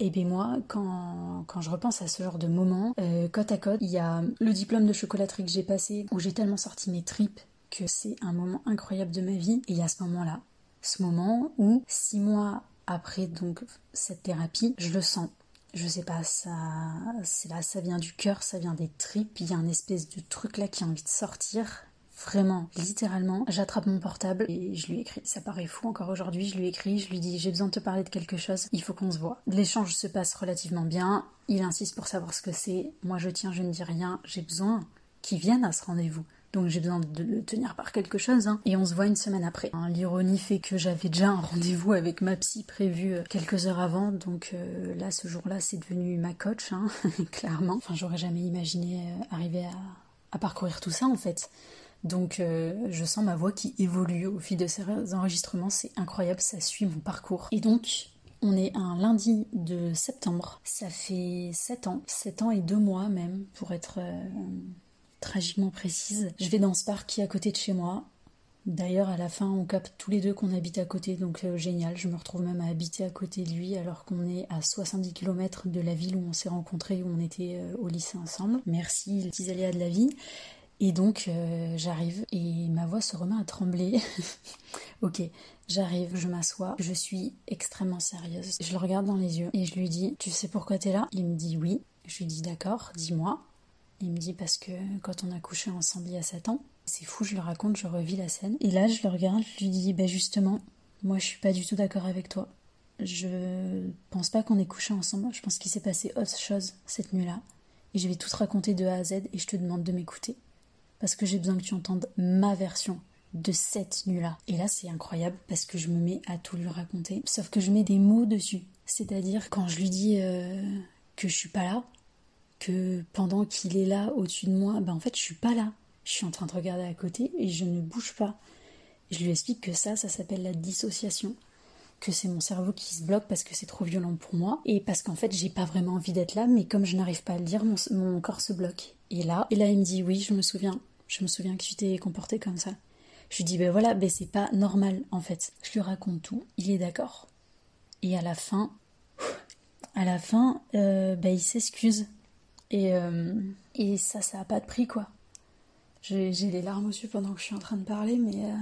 Et bien moi, quand, quand je repense à ce genre de moments, euh, côte à côte, il y a le diplôme de chocolaterie que j'ai passé, où j'ai tellement sorti mes tripes que c'est un moment incroyable de ma vie, et il y a ce moment-là, ce moment où six mois après donc cette thérapie, je le sens. Je sais pas, ça, c'est là, ça vient du cœur, ça vient des tripes. Il y a un espèce de truc là qui a envie de sortir. Vraiment, littéralement, j'attrape mon portable et je lui écris. Ça paraît fou encore aujourd'hui, je lui écris, je lui dis j'ai besoin de te parler de quelque chose, il faut qu'on se voit. L'échange se passe relativement bien, il insiste pour savoir ce que c'est, moi je tiens, je ne dis rien, j'ai besoin qu'il vienne à ce rendez-vous. Donc j'ai besoin de le tenir par quelque chose. Hein. Et on se voit une semaine après. Hein, l'ironie fait que j'avais déjà un rendez-vous avec ma psy prévu euh, quelques heures avant. Donc euh, là, ce jour-là, c'est devenu ma coach, hein, (laughs) clairement. Enfin, j'aurais jamais imaginé euh, arriver à, parcourir tout ça, en fait. Donc je sens ma voix qui évolue au fil de ces enregistrements. C'est incroyable, ça suit mon parcours. Et donc, on est un lundi de septembre. Ça fait 7 ans. 7 ans et 2 mois même, pour être tragiquement précise. Je vais dans ce parc qui est à côté de chez moi. D'ailleurs, à la fin, on capte tous les deux qu'on habite à côté, donc euh, génial. Je me retrouve même à habiter à côté de lui alors qu'on est à 70 km de la ville où on s'est rencontrés, où on était euh, au lycée ensemble. Merci les petits aléas de la vie. Et donc euh, j'arrive et ma voix se remet à trembler. (laughs) ok, j'arrive, je m'assois, je suis extrêmement sérieuse. Je le regarde dans les yeux et je lui dis Tu sais pourquoi t'es là? Il me dit oui. Je lui dis D'accord, dis-moi. Il me dit Parce que quand on a couché ensemble il y a 7 ans, c'est fou, je le raconte, je revis la scène. Et là, je le regarde, je lui dis Bah justement, moi je suis pas du tout d'accord avec toi. Je pense pas qu'on ait couché ensemble, je pense qu'il s'est passé autre chose cette nuit-là. Et je vais tout te raconter de A à Z et je te demande de m'écouter parce que j'ai besoin que tu entendes ma version de cette nuit-là. Et là, c'est incroyable parce que je me mets à tout lui raconter, sauf que je mets des mots dessus. C'est-à-dire quand je lui dis euh, que je suis pas là, que pendant qu'il est là au-dessus de moi, ben en fait, je suis pas là. Je suis en train de regarder à côté et je ne bouge pas. Je lui explique que ça, ça s'appelle la dissociation que c'est mon cerveau qui se bloque parce que c'est trop violent pour moi et parce qu'en fait j'ai pas vraiment envie d'être là mais comme je n'arrive pas à le dire mon, corps se bloque et là et là il me dit oui je me souviens je me souviens que tu t'es comporté comme ça. Je lui dis, ben voilà, ben c'est pas normal en fait. Je lui raconte tout, il est d'accord. Et à la fin, à la fin, euh, ben il s'excuse. Et, euh, et ça, ça a pas de prix quoi. J'ai les larmes aux yeux pendant que je suis en train de parler, mais euh,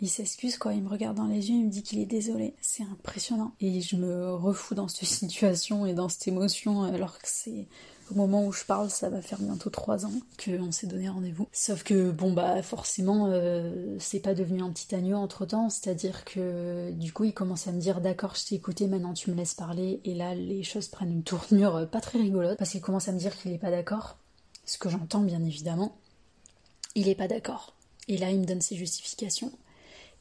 il s'excuse quoi. Il me regarde dans les yeux, il me dit qu'il est désolé. C'est impressionnant. Et je me refous dans cette (laughs) situation et dans cette émotion alors que c'est au moment où je parle, ça va faire bientôt trois ans qu'on s'est donné rendez-vous. Sauf que, bon, bah, forcément, euh, c'est pas devenu un petit agneau entre temps, c'est-à-dire que, du coup, il commence à me dire D'accord, je t'ai écouté, maintenant tu me laisses parler. Et là, les choses prennent une tournure euh, pas très rigolote, parce qu'il commence à me dire qu'il est pas d'accord. Ce que j'entends, bien évidemment. Il est pas d'accord. Et là, il me donne ses justifications.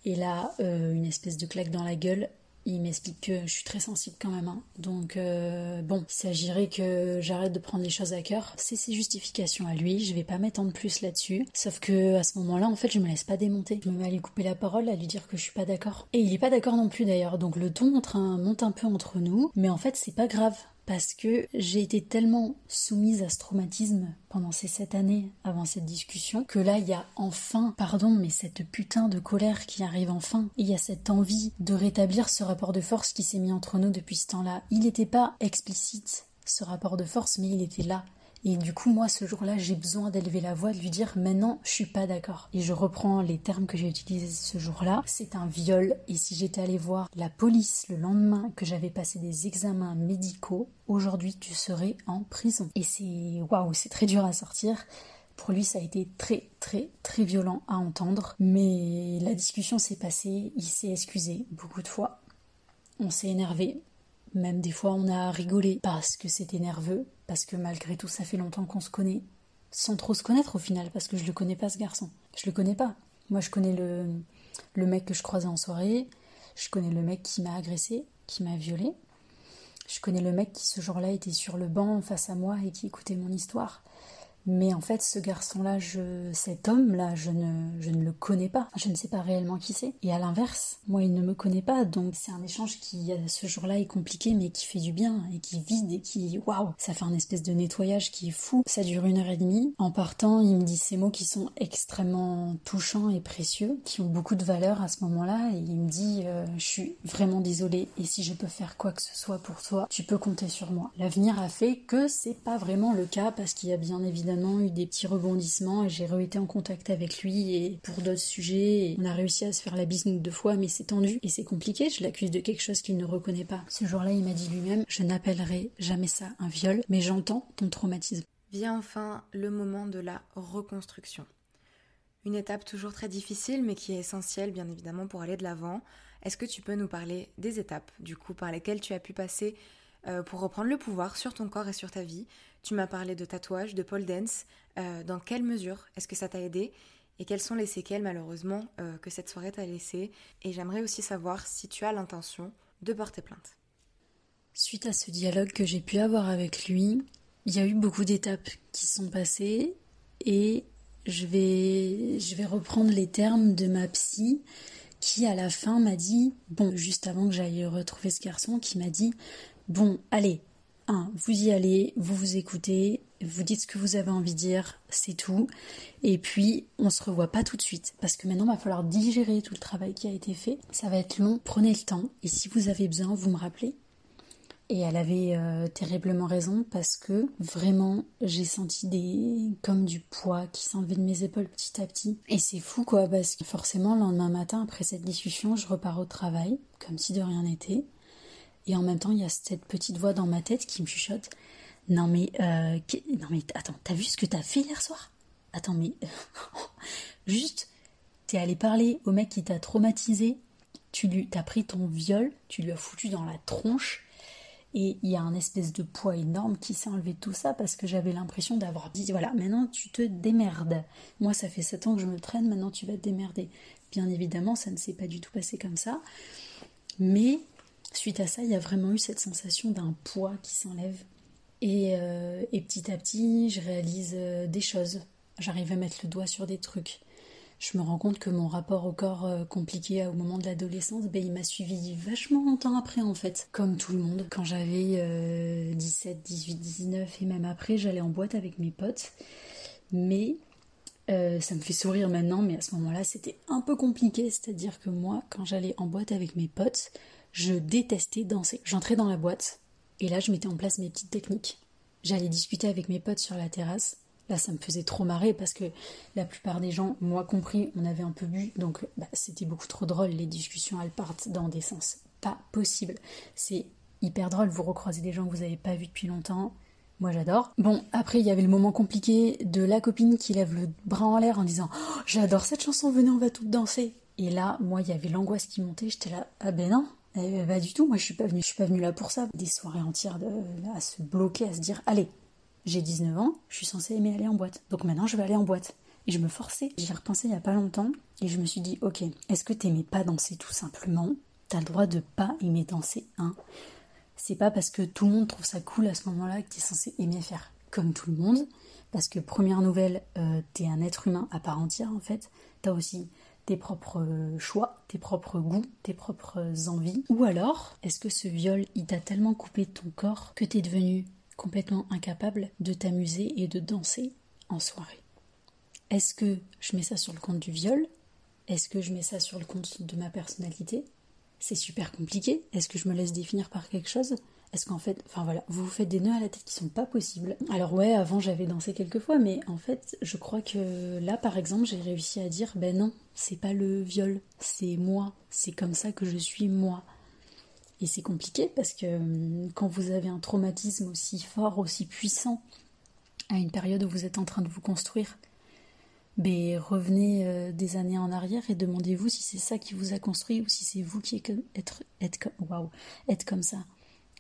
Et là, euh, une espèce de claque dans la gueule il m'explique que je suis très sensible quand même. Hein. Donc euh, bon, il s'agirait que j'arrête de prendre les choses à cœur. C'est ses justifications à lui, je vais pas m'étendre plus là-dessus. Sauf que à ce moment-là, en fait, je me laisse pas démonter. Je me mets à lui couper la parole, à lui dire que je suis pas d'accord. Et il est pas d'accord non plus d'ailleurs. Donc le ton monte un, monte un peu entre nous. Mais en fait, c'est pas grave parce que j'ai été tellement soumise à ce traumatisme pendant ces sept années avant cette discussion que là il y a enfin, pardon, mais cette putain de colère qui arrive enfin. il y a cette envie de rétablir ce rapport de force qui s'est mis entre nous depuis ce temps-là. Il n'était pas explicite ce rapport de force, mais il était là. Et du coup, moi, ce jour-là, j'ai besoin d'élever la voix, de lui dire maintenant, je suis pas d'accord. Et je reprends les termes que j'ai utilisés ce jour-là. C'est un viol. Et si j'étais allée voir la police le lendemain que j'avais passé des examens médicaux, aujourd'hui, tu serais en prison. Et c'est waouh, c'est très dur à sortir. Pour lui, ça a été très, très, très violent à entendre. Mais la discussion s'est passée, il s'est excusé beaucoup de fois. On s'est énervé, même des fois, on a rigolé parce que c'était nerveux, parce que malgré tout, ça fait longtemps qu'on se connaît, sans trop se connaître au final, parce que je le connais pas ce garçon. Je le connais pas. Moi, je connais le, le mec que je croisais en soirée, je connais le mec qui m'a agressé, qui m'a violé. Je connais le mec qui ce jour-là était sur le banc face à moi et qui écoutait mon histoire. Mais en fait, ce garçon-là, je, cet homme-là, je ne, je ne le connais pas. Je ne sais pas réellement qui c'est. Et à l'inverse, moi, il ne me connaît pas. Donc, c'est un échange qui, ce jour-là, est compliqué, mais qui fait du bien et qui vide et qui, waouh, ça fait un espèce de nettoyage qui est fou. Ça dure une heure et demie. En partant, il me dit ces mots qui sont extrêmement touchants et précieux, qui ont beaucoup de valeur à ce moment-là. Et il me dit, euh, je suis vraiment désolée. Et si je peux faire quoi que ce soit pour toi, tu peux compter sur moi. L'avenir a fait que c'est pas vraiment le cas parce qu'il y a bien évidemment eu des petits rebondissements et j'ai été en contact avec lui et pour d'autres sujets. on a réussi à se faire la bise deux fois, mais c'est tendu et c'est compliqué. Je l'accuse de quelque chose qu'il ne reconnaît pas. Ce jour-là, il m'a dit lui-même Je n'appellerai jamais ça un viol, mais j'entends ton traumatisme. Vient enfin le moment de la reconstruction. Une étape toujours très difficile, mais qui est essentielle, bien évidemment, pour aller de l'avant. Est-ce que tu peux nous parler des étapes, du coup, par lesquelles tu as pu passer euh, pour reprendre le pouvoir sur ton corps et sur ta vie. Tu m'as parlé de tatouage, de pole dance. Euh, dans quelle mesure est-ce que ça t'a aidé et quelles sont les séquelles malheureusement euh, que cette soirée t'a laissé Et j'aimerais aussi savoir si tu as l'intention de porter plainte. Suite à ce dialogue que j'ai pu avoir avec lui, il y a eu beaucoup d'étapes qui sont passées et je vais, je vais reprendre les termes de ma psy qui à la fin m'a dit, bon, juste avant que j'aille retrouver ce garçon, qui m'a dit Bon, allez, un, vous y allez, vous vous écoutez, vous dites ce que vous avez envie de dire, c'est tout. Et puis, on se revoit pas tout de suite. Parce que maintenant, il va falloir digérer tout le travail qui a été fait. Ça va être long, prenez le temps. Et si vous avez besoin, vous me rappelez. Et elle avait euh, terriblement raison parce que vraiment j'ai senti des comme du poids qui s'enlevait de mes épaules petit à petit. Et c'est fou quoi parce que forcément le lendemain matin après cette discussion je repars au travail comme si de rien n'était. Et en même temps il y a cette petite voix dans ma tête qui me chuchote non mais euh, non mais attends t'as vu ce que t'as fait hier soir? Attends mais (laughs) juste t'es allé parler au mec qui t'a traumatisé, tu lui t'as pris ton viol, tu lui as foutu dans la tronche et il y a un espèce de poids énorme qui s'est enlevé de tout ça parce que j'avais l'impression d'avoir dit voilà, maintenant tu te démerdes. Moi, ça fait 7 ans que je me traîne, maintenant tu vas te démerder. Bien évidemment, ça ne s'est pas du tout passé comme ça. Mais suite à ça, il y a vraiment eu cette sensation d'un poids qui s'enlève. Et, euh, et, petit à petit, je réalise euh, des choses. J'arrive à mettre le doigt sur des trucs je me rends compte que mon rapport au corps euh, compliqué au moment de l'adolescence, ben, il m'a suivi vachement longtemps après en fait. Comme tout le monde, quand j'avais 17, 18, 19 et même après, j'allais en boîte avec mes potes. Mais ça me fait sourire maintenant, mais à ce moment-là, c'était un peu compliqué. C'est-à-dire que moi, quand j'allais en boîte avec mes potes, je détestais danser. J'entrais dans la boîte et là, je mettais en place mes petites techniques. J'allais discuter avec mes potes sur la terrasse Là, ça me faisait trop marrer parce que la plupart des gens, moi compris, on avait un peu bu, donc bah, c'était beaucoup trop drôle. Les discussions, elles partent dans des sens pas possibles. C'est hyper drôle, vous recroisez des gens que vous n'avez pas vus depuis longtemps. Moi j'adore. Bon, après il y avait le moment compliqué de la copine qui lève le bras en l'air en disant oh, J'adore cette chanson, venez, on va toutes danser. Et là, moi il y avait l'angoisse qui montait, j'étais là Ah ben non, eh, bah du tout, moi je suis pas venue, je suis pas venue là pour ça. Des soirées entières à se bloquer, à se dire Allez, j'ai 19 ans, je suis censée aimer aller en boîte. Donc maintenant, je vais aller en boîte. Et je me forçais. J'y ai repensé il y a pas longtemps et je me suis dit, ok, est-ce que t'aimais pas danser tout simplement? T'as le droit de pas aimer danser, hein C'est pas parce que tout le monde trouve ça cool à ce moment-là que t'es censé aimer faire comme tout le monde. Parce que première nouvelle, euh, t'es un être humain à part entière en fait. T'as aussi tes propres choix, tes propres goûts, tes propres envies Ou alors, est-ce que ce viol, il t'a tellement coupé ton corps que t'es devenu complètement incapable de t'amuser et de danser en soirée? Est-ce que je mets ça sur le compte du viol? Est-ce que je mets ça sur le compte de ma personnalité? C'est super compliqué. Est-ce que je me laisse définir par quelque chose? Est-ce qu'en fait, enfin voilà, vous vous faites des nœuds à la tête qui sont pas possibles. Alors ouais, avant j'avais dansé quelques fois, mais en fait, je crois que là, par exemple, j'ai réussi à dire, ben non, c'est pas le viol, c'est moi, c'est comme ça que je suis moi. Et c'est compliqué parce que hum, quand vous avez un traumatisme aussi fort, aussi puissant, à une période où vous êtes en train de vous construire, ben, revenez euh, des années en arrière et demandez-vous si c'est ça qui vous a construit ou si c'est vous qui êtes, comme ça.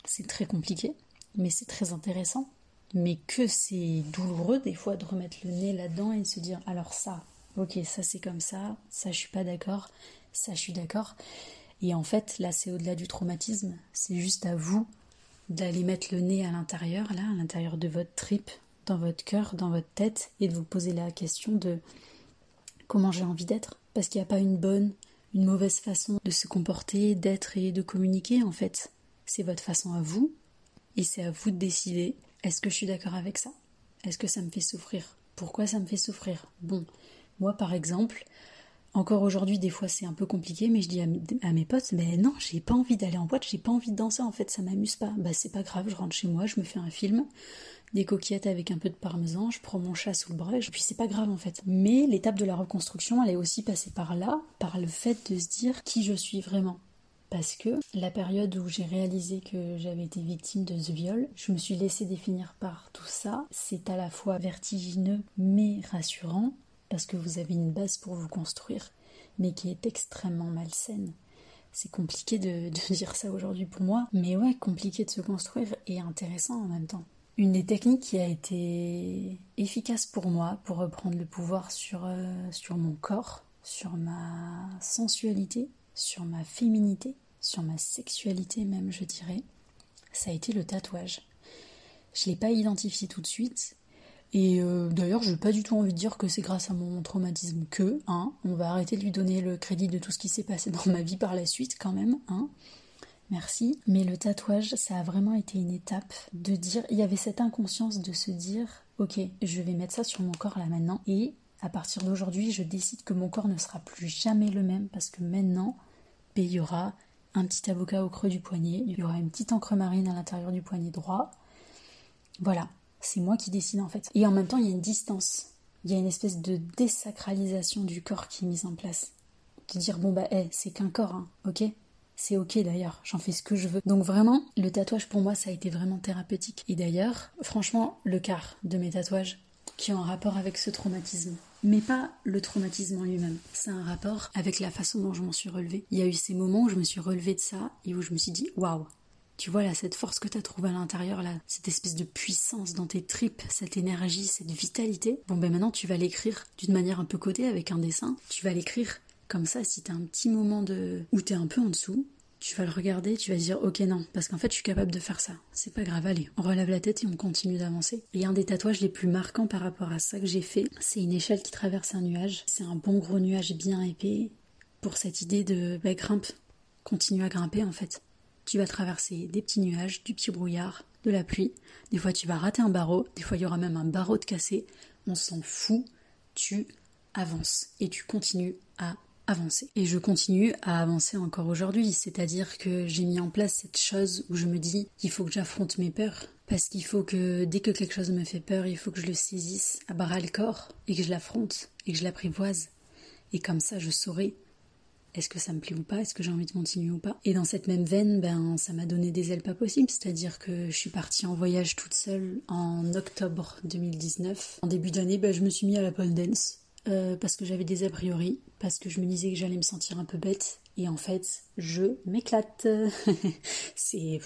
C'est très compliqué, mais c'est très intéressant. Mais que c'est douloureux des fois de remettre le nez là-dedans et de se dire alors ça, ok, ça c'est comme ça, ça je suis pas d'accord, ça je suis d'accord. Et en fait, là, c'est au-delà du traumatisme, c'est juste à vous d'aller mettre le nez à l'intérieur, là, à l'intérieur de votre trip, dans votre cœur, dans votre tête, et de vous poser la question de comment j'ai envie d'être. Parce qu'il n'y a pas une bonne, une mauvaise façon de se comporter, d'être et de communiquer, en fait. C'est votre façon à vous, et c'est à vous de décider est-ce que je suis d'accord avec ça? Est-ce que ça me fait souffrir? Pourquoi ça me fait souffrir? Bon, moi par exemple, encore aujourd'hui, des fois, c'est un peu compliqué, mais je dis à mes, potes, mais non, j'ai pas envie d'aller en boîte, j'ai pas envie de danser, en fait, ça m'amuse pas. Bah, c'est pas grave, je rentre chez moi, je me fais un film, des coquillettes avec un peu de parmesan, je prends mon chat sous le bras, et puis c'est pas grave, en fait. Mais l'étape de la reconstruction, elle est aussi passée par là, par le fait de se dire qui je suis vraiment. Parce que la période où j'ai réalisé que j'avais été victime de ce viol, je me suis laissée définir par tout ça. C'est à la fois vertigineux mais rassurant parce que vous avez une base pour vous construire, mais qui est extrêmement malsaine. C'est compliqué de, (laughs) dire ça aujourd'hui pour moi, mais ouais, compliqué de se construire et intéressant en même temps. Une des techniques qui a été efficace pour moi pour reprendre le pouvoir sur, euh, sur mon corps, sur ma sensualité, sur ma féminité, sur ma sexualité même, je dirais, ça a été le tatouage. Je ne l'ai pas identifié tout de suite, et euh, d'ailleurs, je n'ai pas du tout envie de dire que c'est grâce à mon traumatisme que, hein, on va arrêter de lui donner le crédit de tout ce qui s'est passé dans ma vie par la suite quand même, hein. Merci. Mais le tatouage, ça a vraiment été une étape de dire, il y avait cette inconscience de se dire, ok, je vais mettre ça sur mon corps là maintenant et à partir d'aujourd'hui, je décide que mon corps ne sera plus jamais le même parce que maintenant, il y aura un petit avocat au creux du poignet, il y aura une petite encre marine à l'intérieur du poignet droit. Voilà, c'est moi qui décide en fait. Et en même temps, il y a une distance. Il y a une espèce de désacralisation du corps qui est mise en place. De dire, bon bah, hey, c'est qu'un corps, hein, ok? C'est ok d'ailleurs, j'en fais ce que je veux. Donc vraiment, le tatouage pour moi, ça a été vraiment thérapeutique. Et d'ailleurs, franchement, le quart de mes tatouages qui ont un rapport avec ce traumatisme. Mais pas le traumatisme en lui-même. C'est un rapport avec la façon dont je m'en suis relevée. Il y a eu ces moments où je me suis relevée de ça et où je me suis dit, waouh, tu vois là, cette force que tu as trouvée à l'intérieur, là, cette espèce de puissance dans tes tripes, cette énergie, cette vitalité. Bon ben maintenant tu vas l'écrire d'une manière un peu codée avec un dessin. Tu vas l'écrire comme ça, si t'as un petit moment de où t'es un peu en dessous, tu vas le regarder, tu vas dire ok non, parce qu'en fait je suis capable de faire ça. C'est pas grave, allez, on relève la tête et on continue d'avancer. Et un des tatouages les plus marquants par rapport à ça que j'ai fait, c'est une échelle qui traverse un nuage. C'est un bon gros nuage bien épais pour cette idée de bah, grimpe, continue à grimper en fait. Tu vas traverser des petits nuages, du petit brouillard, de la pluie. Des fois tu vas rater un barreau, des fois il y aura même un barreau de cassé. On s'en fout, tu avances et tu continues à avancer. Et je continue à avancer encore aujourd'hui, c'est-à-dire que j'ai mis en place cette chose où je me dis qu'il faut que j'affronte mes peurs, parce qu'il faut que dès que quelque chose me fait peur, il faut que je le saisisse à bras le corps et que je l'affronte et que je l'apprivoise. Et comme ça, je saurai est-ce que ça me plaît ou pas, est-ce que j'ai envie de continuer ou pas. Et dans cette même veine, ben ça m'a donné des ailes pas possibles, c'est-à-dire que je suis partie en voyage toute seule en octobre 2019. En début d'année, ben, je me suis mis à la pole dance euh, parce que j'avais des a priori, parce que je me disais que j'allais me sentir un peu bête, et en fait, je m'éclate. (laughs) c'est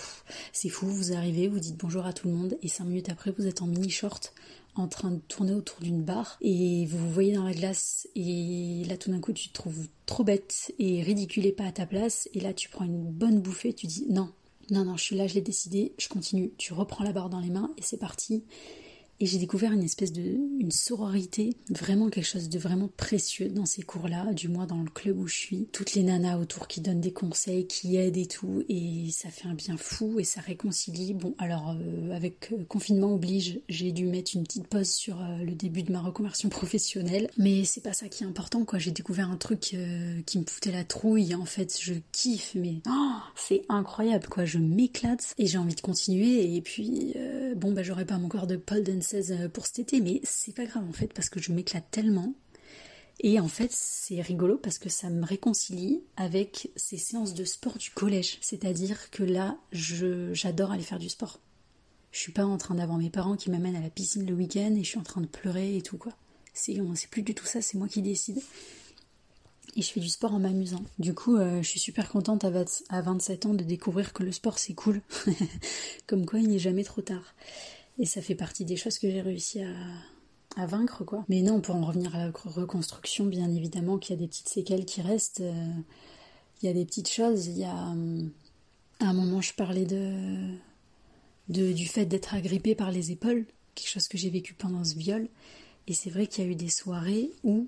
c'est fou, vous arrivez, vous dites bonjour à tout le monde, et cinq minutes après, vous êtes en mini short, en train de tourner autour d'une barre, et vous vous voyez dans la glace, et là tout d'un coup, tu te trouves trop bête et ridiculé pas à ta place, et là tu prends une bonne bouffée, tu dis non, non, non, je suis là, je l'ai décidé, je continue, tu reprends la barre dans les mains, et c'est parti. Et j'ai découvert une espèce de une sororité, vraiment quelque chose de vraiment précieux dans ces cours-là, du moins dans le club où je suis. Toutes les nanas autour qui donnent des conseils, qui aident et tout, et ça fait un bien fou et ça réconcilie. Bon, alors euh, avec euh, confinement oblige, j'ai dû mettre une petite pause sur euh, le début de ma reconversion professionnelle, mais c'est pas ça qui est important, quoi. J'ai découvert un truc qui me foutait la trouille. En fait, je kiffe, mais oh, c'est incroyable, quoi. Je m'éclate et j'ai envie de continuer. Et puis, bon, bah j'aurais pas mon corps de pole dance euh, pour cet été, mais c'est pas grave en fait parce que je m'éclate tellement. Et en fait, c'est rigolo parce que ça me réconcilie avec ces séances de sport du collège. C'est-à-dire que là, j'adore aller faire du sport. Je suis pas en train d'avoir mes parents qui m'amènent à la piscine le week-end et je suis en train de pleurer et tout quoi. C'est plus du tout ça, c'est moi qui décide. Et je fais du sport en m'amusant. Du coup, euh, je suis super contente à, à 27 ans de découvrir que le sport c'est cool. (laughs) Comme quoi, il n'est jamais trop tard. Et ça fait partie des choses que j'ai réussi à, vaincre, quoi. Mais non, pour en revenir à la reconstruction, bien évidemment qu'il y a des petites séquelles qui restent. Euh, il y a des petites choses. Il y a. Euh, à un moment, je parlais de, du fait d'être agrippée par les épaules, quelque chose que j'ai vécu pendant ce viol. Et c'est vrai qu'il y a eu des soirées où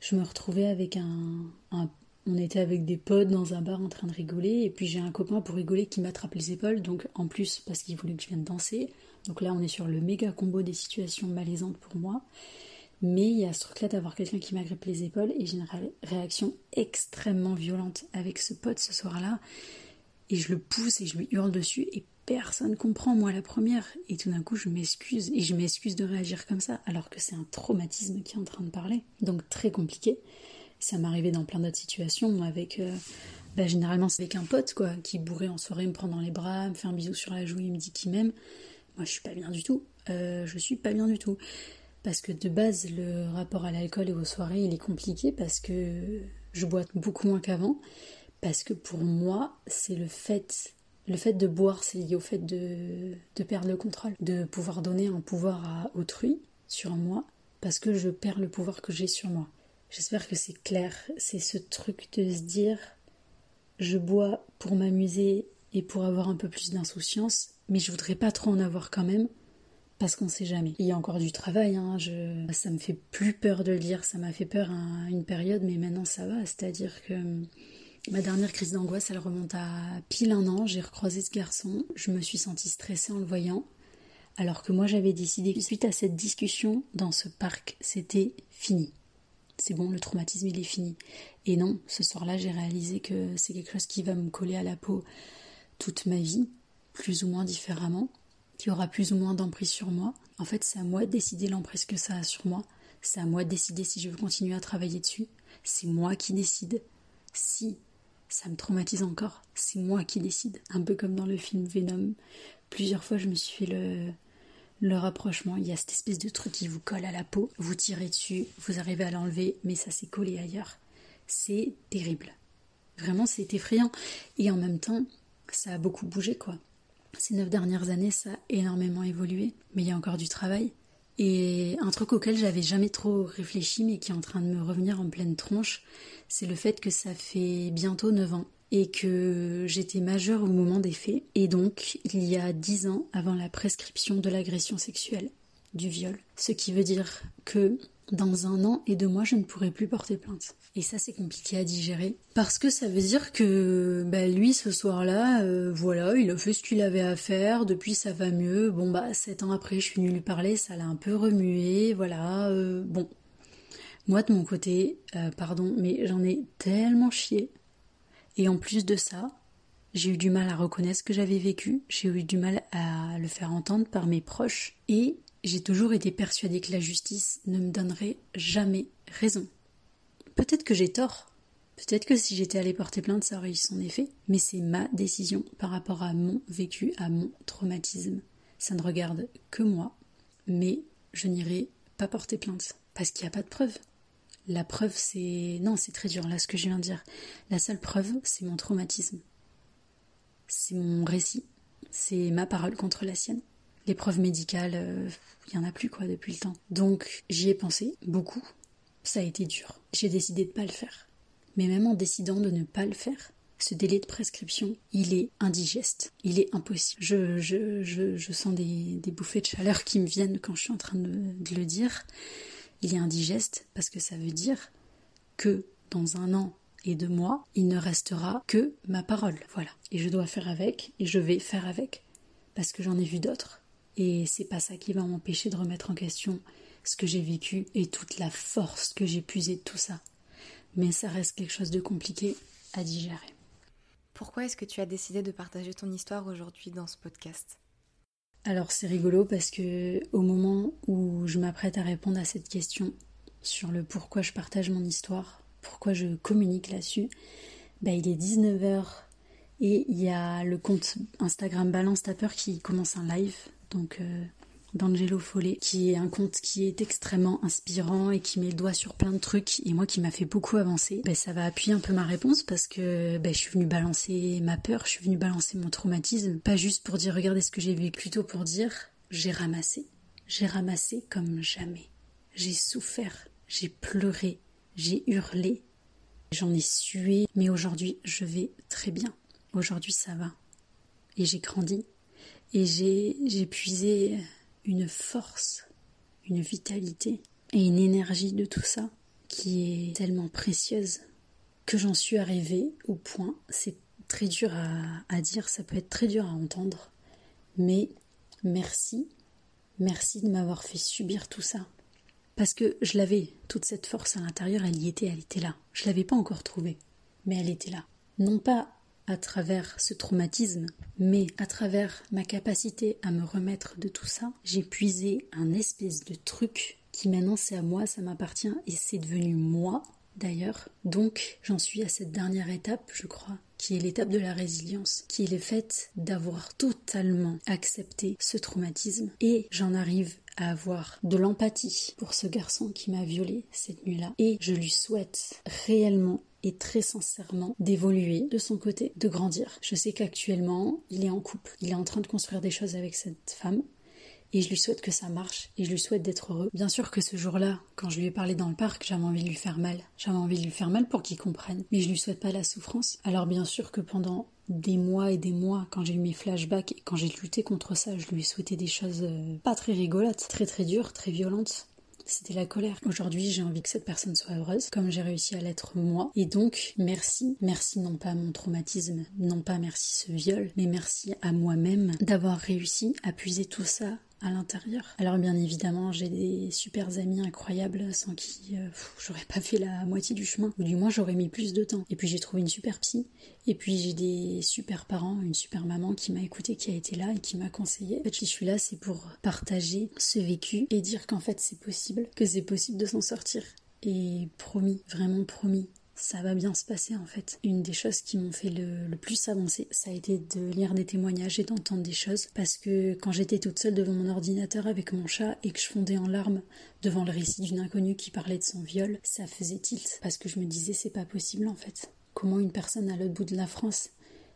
je me retrouvais avec un, un on était avec des potes dans un bar en train de rigoler, et puis j'ai un copain pour rigoler qui m'attrape les épaules, donc en plus parce qu'il voulait que je vienne danser. Donc là on est sur le méga combo des situations malaisantes pour moi. Mais il y a ce truc là d'avoir quelqu'un qui m'agrippe les épaules et j'ai une réaction extrêmement violente avec ce pote ce soir-là. Et je le pousse et je lui hurle dessus et personne comprend, moi la première. Et tout d'un coup je m'excuse et je m'excuse de réagir comme ça alors que c'est un traumatisme qui est en train de parler. Donc très compliqué. Ça m'arrivait dans plein d'autres situations avec... Euh, bah, généralement c'est avec un pote qui bourrait en soirée, me prend dans les bras, me fait un bisou sur la joue, il me dit qu'il m'aime. Moi je suis pas bien du tout. Euh, je suis pas bien du tout. Parce que de base le rapport à l'alcool et aux soirées il est compliqué parce que je bois beaucoup moins qu'avant. Parce que pour moi c'est le fait le fait de boire, c'est lié au fait de, de, perdre le contrôle, de pouvoir donner un pouvoir à autrui sur moi, parce que je perds le pouvoir que j'ai sur moi. J'espère que c'est clair. C'est ce truc de se dire je bois pour m'amuser et pour avoir un peu plus d'insouciance, mais je voudrais pas trop en avoir quand même parce qu'on sait jamais. Il y a encore du travail, hein, ça me fait plus peur de le dire, ça m'a fait peur à une période, mais maintenant ça va. C'est-à-dire que ma dernière crise d'angoisse, elle remonte à pile un an. J'ai recroisé ce garçon, je me suis sentie stressée en le voyant. Alors que moi j'avais décidé que suite à cette discussion dans ce parc, c'était fini. C'est bon, le traumatisme il est fini. Et non, ce soir-là j'ai réalisé que c'est quelque chose qui va me coller à la peau toute ma vie, plus ou moins différemment, qui aura plus ou moins d'emprise sur moi. En fait, c'est à moi de décider l'emprise que ça a sur moi. C'est à moi de décider si je veux continuer à travailler dessus. C'est moi qui décide. Si ça me traumatise encore, c'est moi qui décide. Un peu comme dans le film Venom. Plusieurs fois, je me suis fait le, le rapprochement. Il y a cette espèce de truc qui vous colle à la peau. Vous tirez dessus, vous arrivez à l'enlever, mais ça s'est collé ailleurs. C'est terrible. Vraiment, c'est effrayant. Et en même temps, ça a beaucoup bougé, quoi. Ces neuf dernières années, ça a énormément évolué, mais il y a encore du travail. Et un truc auquel j'avais jamais trop réfléchi, mais qui est en train de me revenir en pleine tronche, c'est le fait que ça fait bientôt 9 ans et que j'étais majeure au moment des faits, et donc il y a 10 ans avant la prescription de l'agression sexuelle, du viol. Ce qui veut dire que dans un an et deux mois, je ne pourrai plus porter plainte. Et ça, c'est compliqué à digérer. Parce que ça veut dire que bah, lui, ce soir-là, euh, voilà, il a fait ce qu'il avait à faire, depuis ça va mieux. Bon, bah, sept ans après, je suis venue lui parler, ça l'a un peu remué, voilà. Euh, bon. Moi, de mon côté, euh, pardon, mais j'en ai tellement chié. Et en plus de ça, j'ai eu du mal à reconnaître ce que j'avais vécu, j'ai eu du mal à le faire entendre par mes proches, et j'ai toujours été persuadée que la justice ne me donnerait jamais raison. Peut-être que j'ai tort. Peut-être que si j'étais allée porter plainte, ça aurait eu son effet. Mais c'est ma décision par rapport à mon vécu, à mon traumatisme. Ça ne regarde que moi. Mais je n'irai pas porter plainte. Parce qu'il n'y a pas de preuve. La preuve, c'est. Non, c'est très dur là ce que je viens de dire. La seule preuve, c'est mon traumatisme. C'est mon récit. C'est ma parole contre la sienne. Les preuves médicales, il euh, n'y en a plus quoi depuis le temps. Donc j'y ai pensé beaucoup. Ça a été dur. J'ai décidé de ne pas le faire. Mais même en décidant de ne pas le faire, ce délai de prescription, il est indigeste. Il est impossible. Je, je, je, je sens des, des, bouffées de chaleur qui me viennent quand je suis en train de, de le dire. Il est indigeste parce que ça veut dire que dans un an et deux mois, il ne restera que ma parole. Voilà. Et je dois faire avec et je vais faire avec. Parce que j'en ai vu d'autres. Et c'est pas ça qui va m'empêcher de remettre en question ce que j'ai vécu et toute la force que j'ai puisée de tout ça. Mais ça reste quelque chose de compliqué à digérer. Pourquoi est-ce que tu as décidé de partager ton histoire aujourd'hui dans ce podcast? Alors c'est rigolo parce que au moment où je m'apprête à répondre à cette question sur le pourquoi je partage mon histoire, pourquoi je communique là-dessus, bah, il est 19h et il y a le compte Instagram Balance Tapper qui commence un live. Donc euh, d'Angelo Follet, qui est un conte qui est extrêmement inspirant et qui met le doigt sur plein de trucs et moi qui m'a fait beaucoup avancer, ben, ça va appuyer un peu ma réponse parce que ben, je suis venue balancer ma peur, je suis venue balancer mon traumatisme, pas juste pour dire regardez ce que j'ai vécu, plutôt pour dire j'ai ramassé, j'ai ramassé comme jamais, j'ai souffert, j'ai pleuré, j'ai hurlé, j'en ai sué, mais aujourd'hui je vais très bien, aujourd'hui ça va. Et j'ai grandi et j'ai puisé une force, une vitalité et une énergie de tout ça qui est tellement précieuse que j'en suis arrivée au point, c'est très dur à, dire, ça peut être très dur à entendre, mais merci, merci de m'avoir fait subir tout ça. Parce que je l'avais, toute cette force à l'intérieur, elle y était, elle était là. Je l'avais pas encore trouvée, mais elle était là. Non pas à travers ce traumatisme, mais à travers ma capacité à me remettre de tout ça, j'ai puisé un espèce de truc qui maintenant c'est à moi, ça m'appartient et c'est devenu moi d'ailleurs. Donc j'en suis à cette dernière étape, je crois, qui est l'étape de la résilience, qui est le fait d'avoir totalement accepté ce traumatisme et j'en arrive à avoir de l'empathie pour ce garçon qui m'a violée cette nuit-là et je lui souhaite réellement et très sincèrement d'évoluer de son côté, de grandir. Je sais qu'actuellement, il est en couple, il est en train de construire des choses avec cette femme. Et je lui souhaite que ça marche et je lui souhaite d'être heureux. Bien sûr que ce jour-là, quand je lui ai parlé dans le parc, j'avais envie de lui faire mal. J'avais envie de lui faire mal pour qu'il comprenne. Mais je lui souhaite pas la souffrance. Alors bien sûr que pendant des mois et des mois, quand j'ai eu mes flashbacks et quand j'ai lutté contre ça, je lui ai souhaité des choses euh, pas très rigolotes, très très dures, très violentes c'était la colère. Aujourd'hui, j'ai envie que cette personne soit heureuse, comme j'ai réussi à l'être moi. Et donc, merci. Merci non pas à mon traumatisme, non pas merci ce viol, mais merci à moi-même d'avoir réussi à puiser tout ça à l'intérieur. Alors bien évidemment, j'ai des super amis incroyables sans qui euh, j'aurais pas fait la moitié du chemin, ou du moins j'aurais mis plus de temps. Et puis j'ai trouvé une super psy, et puis j'ai des super parents, une super maman qui m'a écouté, qui a été là et qui m'a conseillé. En fait, si je suis là, c'est pour partager ce vécu et dire qu'en fait c'est possible, que c'est possible de s'en sortir. Et promis, vraiment promis, ça va bien se passer en fait. Une des choses qui m'ont fait le, plus avancer, ça a été de lire des témoignages et d'entendre des choses. Parce que quand j'étais toute seule devant mon ordinateur avec mon chat et que je fondais en larmes devant le récit d'une inconnue qui parlait de son viol, ça faisait tilt. Parce que je me disais c'est pas possible en fait. Comment une personne à l'autre bout de la France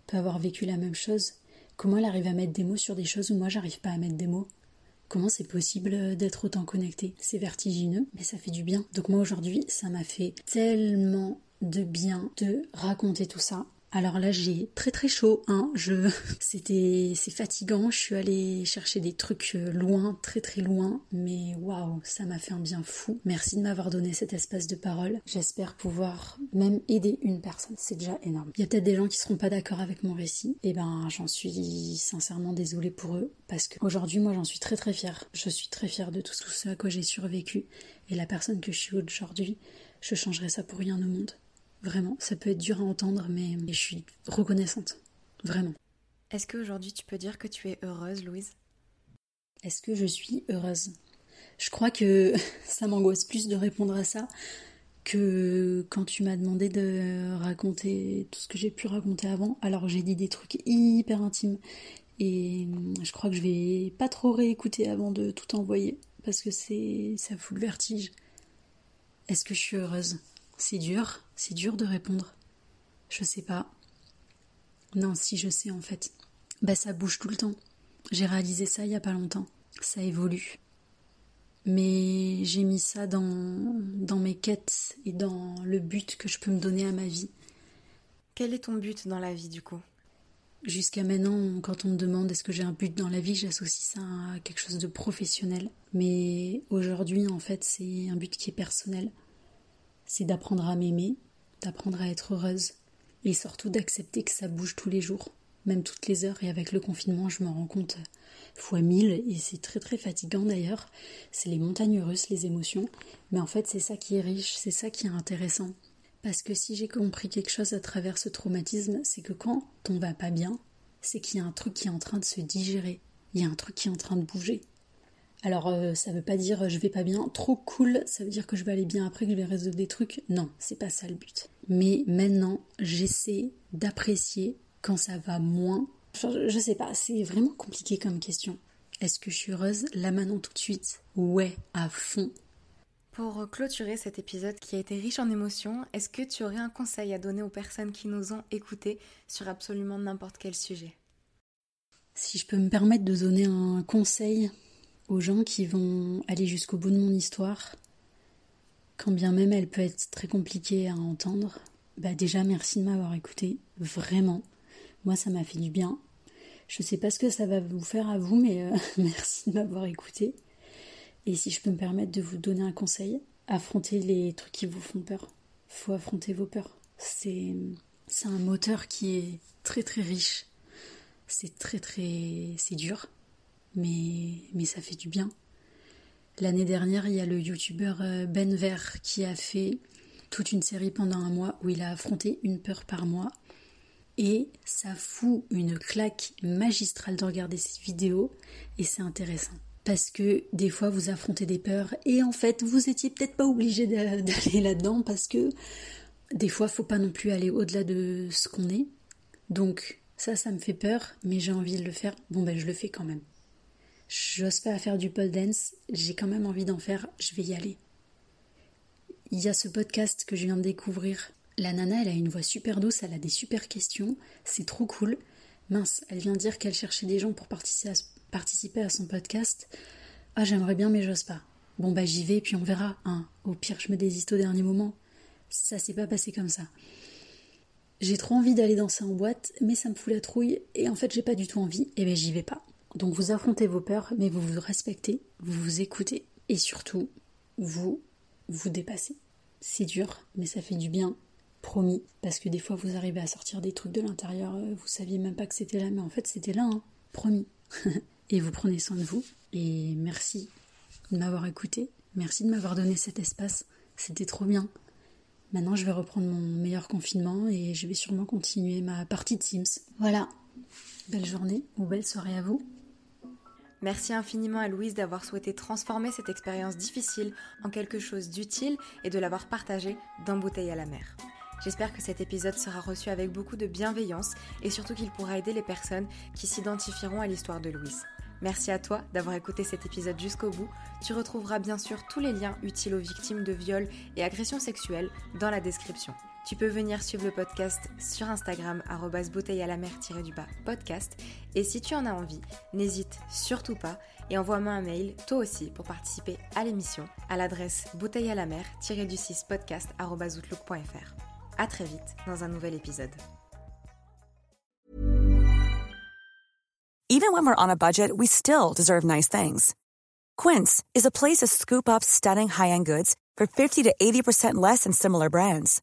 peut avoir vécu la même chose? Comment elle arrive à mettre des mots sur des choses où moi j'arrive pas à mettre des mots? Comment c'est possible d'être autant connecté? C'est vertigineux, mais ça fait du bien. Donc moi aujourd'hui, ça m'a fait tellement de bien de raconter tout ça. Alors là, j'ai très très chaud, hein. Je, (laughs) c'était, c'est fatigant. Je suis allée chercher des trucs euh, loin, très très loin, mais waouh, ça m'a fait un bien fou. Merci de m'avoir donné cet espace de parole. J'espère pouvoir même aider une personne. C'est déjà énorme. Il y a peut-être des gens qui seront pas d'accord avec mon récit. Et eh ben, j'en suis sincèrement désolée pour eux parce qu'aujourd'hui, moi, j'en suis très très fière. Je suis très fière de tout ce à quoi j'ai survécu et la personne que je suis aujourd'hui. Je changerais ça pour rien au monde. Vraiment, ça peut être dur à entendre, mais je suis reconnaissante. Vraiment. Est-ce qu'aujourd'hui tu peux dire que tu es heureuse, Louise? Est-ce que je suis heureuse? Je crois que (laughs) ça m'angoisse plus de répondre à ça que quand tu m'as demandé de raconter tout ce que j'ai pu raconter avant. Alors j'ai dit des trucs hyper intimes et je crois que je vais pas trop réécouter avant de tout envoyer parce que c'est ça fout le vertige. Est-ce que je suis heureuse? C'est dur, c'est dur de répondre. Je sais pas. Non, si je sais en fait. Bah ça bouge tout le temps. J'ai réalisé ça il y a pas longtemps. Ça évolue. Mais j'ai mis ça dans, dans mes quêtes et dans le but que je peux me donner à ma vie. Quel est ton but dans la vie du coup? Jusqu'à maintenant, quand on me demande est-ce que j'ai un but dans la vie, j'associe ça à quelque chose de professionnel. Mais aujourd'hui, en fait, c'est un but qui est personnel c'est d'apprendre à m'aimer, d'apprendre à être heureuse, et surtout d'accepter que ça bouge tous les jours, même toutes les heures, et avec le confinement, je me rends compte fois mille, et c'est très très fatigant d'ailleurs, c'est les montagnes russes, les émotions, mais en fait c'est ça qui est riche, c'est ça qui est intéressant. Parce que si j'ai compris quelque chose à travers ce traumatisme, c'est que quand on va pas bien, c'est qu'il y a un truc qui est en train de se digérer, il y a un truc qui est en train de bouger. Alors euh, ça veut pas dire euh, je vais pas bien, trop cool, ça veut dire que je vais aller bien après, que je vais résoudre des trucs. Non, c'est pas ça le but. Mais maintenant, j'essaie d'apprécier quand ça va moins. je sais pas, c'est vraiment compliqué comme question. Est-ce que je suis heureuse? Là maintenant tout de suite Ouais, à fond. Pour clôturer cet épisode qui a été riche en émotions, est-ce que tu aurais un conseil à donner aux personnes qui nous ont écoutés sur absolument n'importe quel sujet? Si je peux me permettre de donner un conseil, aux gens qui vont aller jusqu'au bout de mon histoire, quand bien même elle peut être très compliquée à entendre. Bah déjà merci de m'avoir écouté, vraiment. Moi ça m'a fait du bien. Je sais pas ce que ça va vous faire à vous, mais euh, (laughs) merci de m'avoir écouté. Et si je peux me permettre de vous donner un conseil, affrontez les trucs qui vous font peur. Faut affronter vos peurs. C'est c'est un moteur qui est très très riche. C'est très très c'est dur mais, ça fait du bien. L'année dernière, il y a le youtubeur euh, Ben Ver qui a fait toute une série pendant un mois où il a affronté une peur par mois. Et ça fout une claque magistrale de regarder ces vidéos et c'est intéressant. Parce que des fois vous affrontez des peurs et en fait vous étiez peut-être pas obligé d'aller là-dedans parce que des fois faut pas non plus aller au-delà de ce qu'on est. Donc ça, ça me fait peur, mais j'ai envie de le faire. Bon ben je le fais quand même. J'ose pas faire du pole dance, j'ai quand même envie d'en faire, je vais y aller. Il y a ce podcast que je viens de découvrir. La nana, elle a une voix super douce, elle a des super questions, c'est trop cool. Mince, elle vient dire qu'elle cherchait des gens pour participer à, son podcast. Ah, j'aimerais bien, mais j'ose pas. Bon, bah j'y vais, puis on verra. Hein. Au pire, je me désiste au dernier moment. Ça s'est pas passé comme ça. J'ai trop envie d'aller danser en boîte, mais ça me fout la trouille, et en fait, j'ai pas du tout envie, et ben j'y vais pas. Donc vous affrontez vos peurs, mais vous vous respectez, vous vous écoutez et surtout, vous vous dépassez. C'est dur, mais ça fait du bien, promis, parce que des fois vous arrivez à sortir des trucs de l'intérieur, euh, vous saviez même pas que c'était là, mais en fait c'était là, hein, promis. (laughs) et vous prenez soin de vous. Et merci de m'avoir écouté. Merci de m'avoir donné cet espace. C'était trop bien. Maintenant, je vais reprendre mon meilleur confinement et je vais sûrement continuer ma partie de Sims. Voilà. Belle journée ou belle soirée à vous. Merci infiniment à Louise d'avoir souhaité transformer cette expérience difficile en quelque chose d'utile et de l'avoir partagée d'un bouteille à la mer. J'espère que cet épisode sera reçu avec beaucoup de bienveillance et surtout qu'il pourra aider les personnes qui s'identifieront à l'histoire de Louise. Merci à toi d'avoir écouté cet épisode jusqu'au bout. Tu retrouveras bien sûr tous les liens utiles aux victimes de viols et agressions sexuelles dans la description. Tu peux venir suivre le podcast sur Instagram bouteille à la mer du bas podcast et si tu en as envie, n'hésite surtout pas et envoie-moi un mail toi aussi pour participer à l'émission à l'adresse bouteille à la mer du 6 podcast À très vite dans un nouvel épisode. Even when we're on a budget, we still deserve nice things. Quince is a place to scoop up stunning high-end goods for 50 to 80% less than similar brands.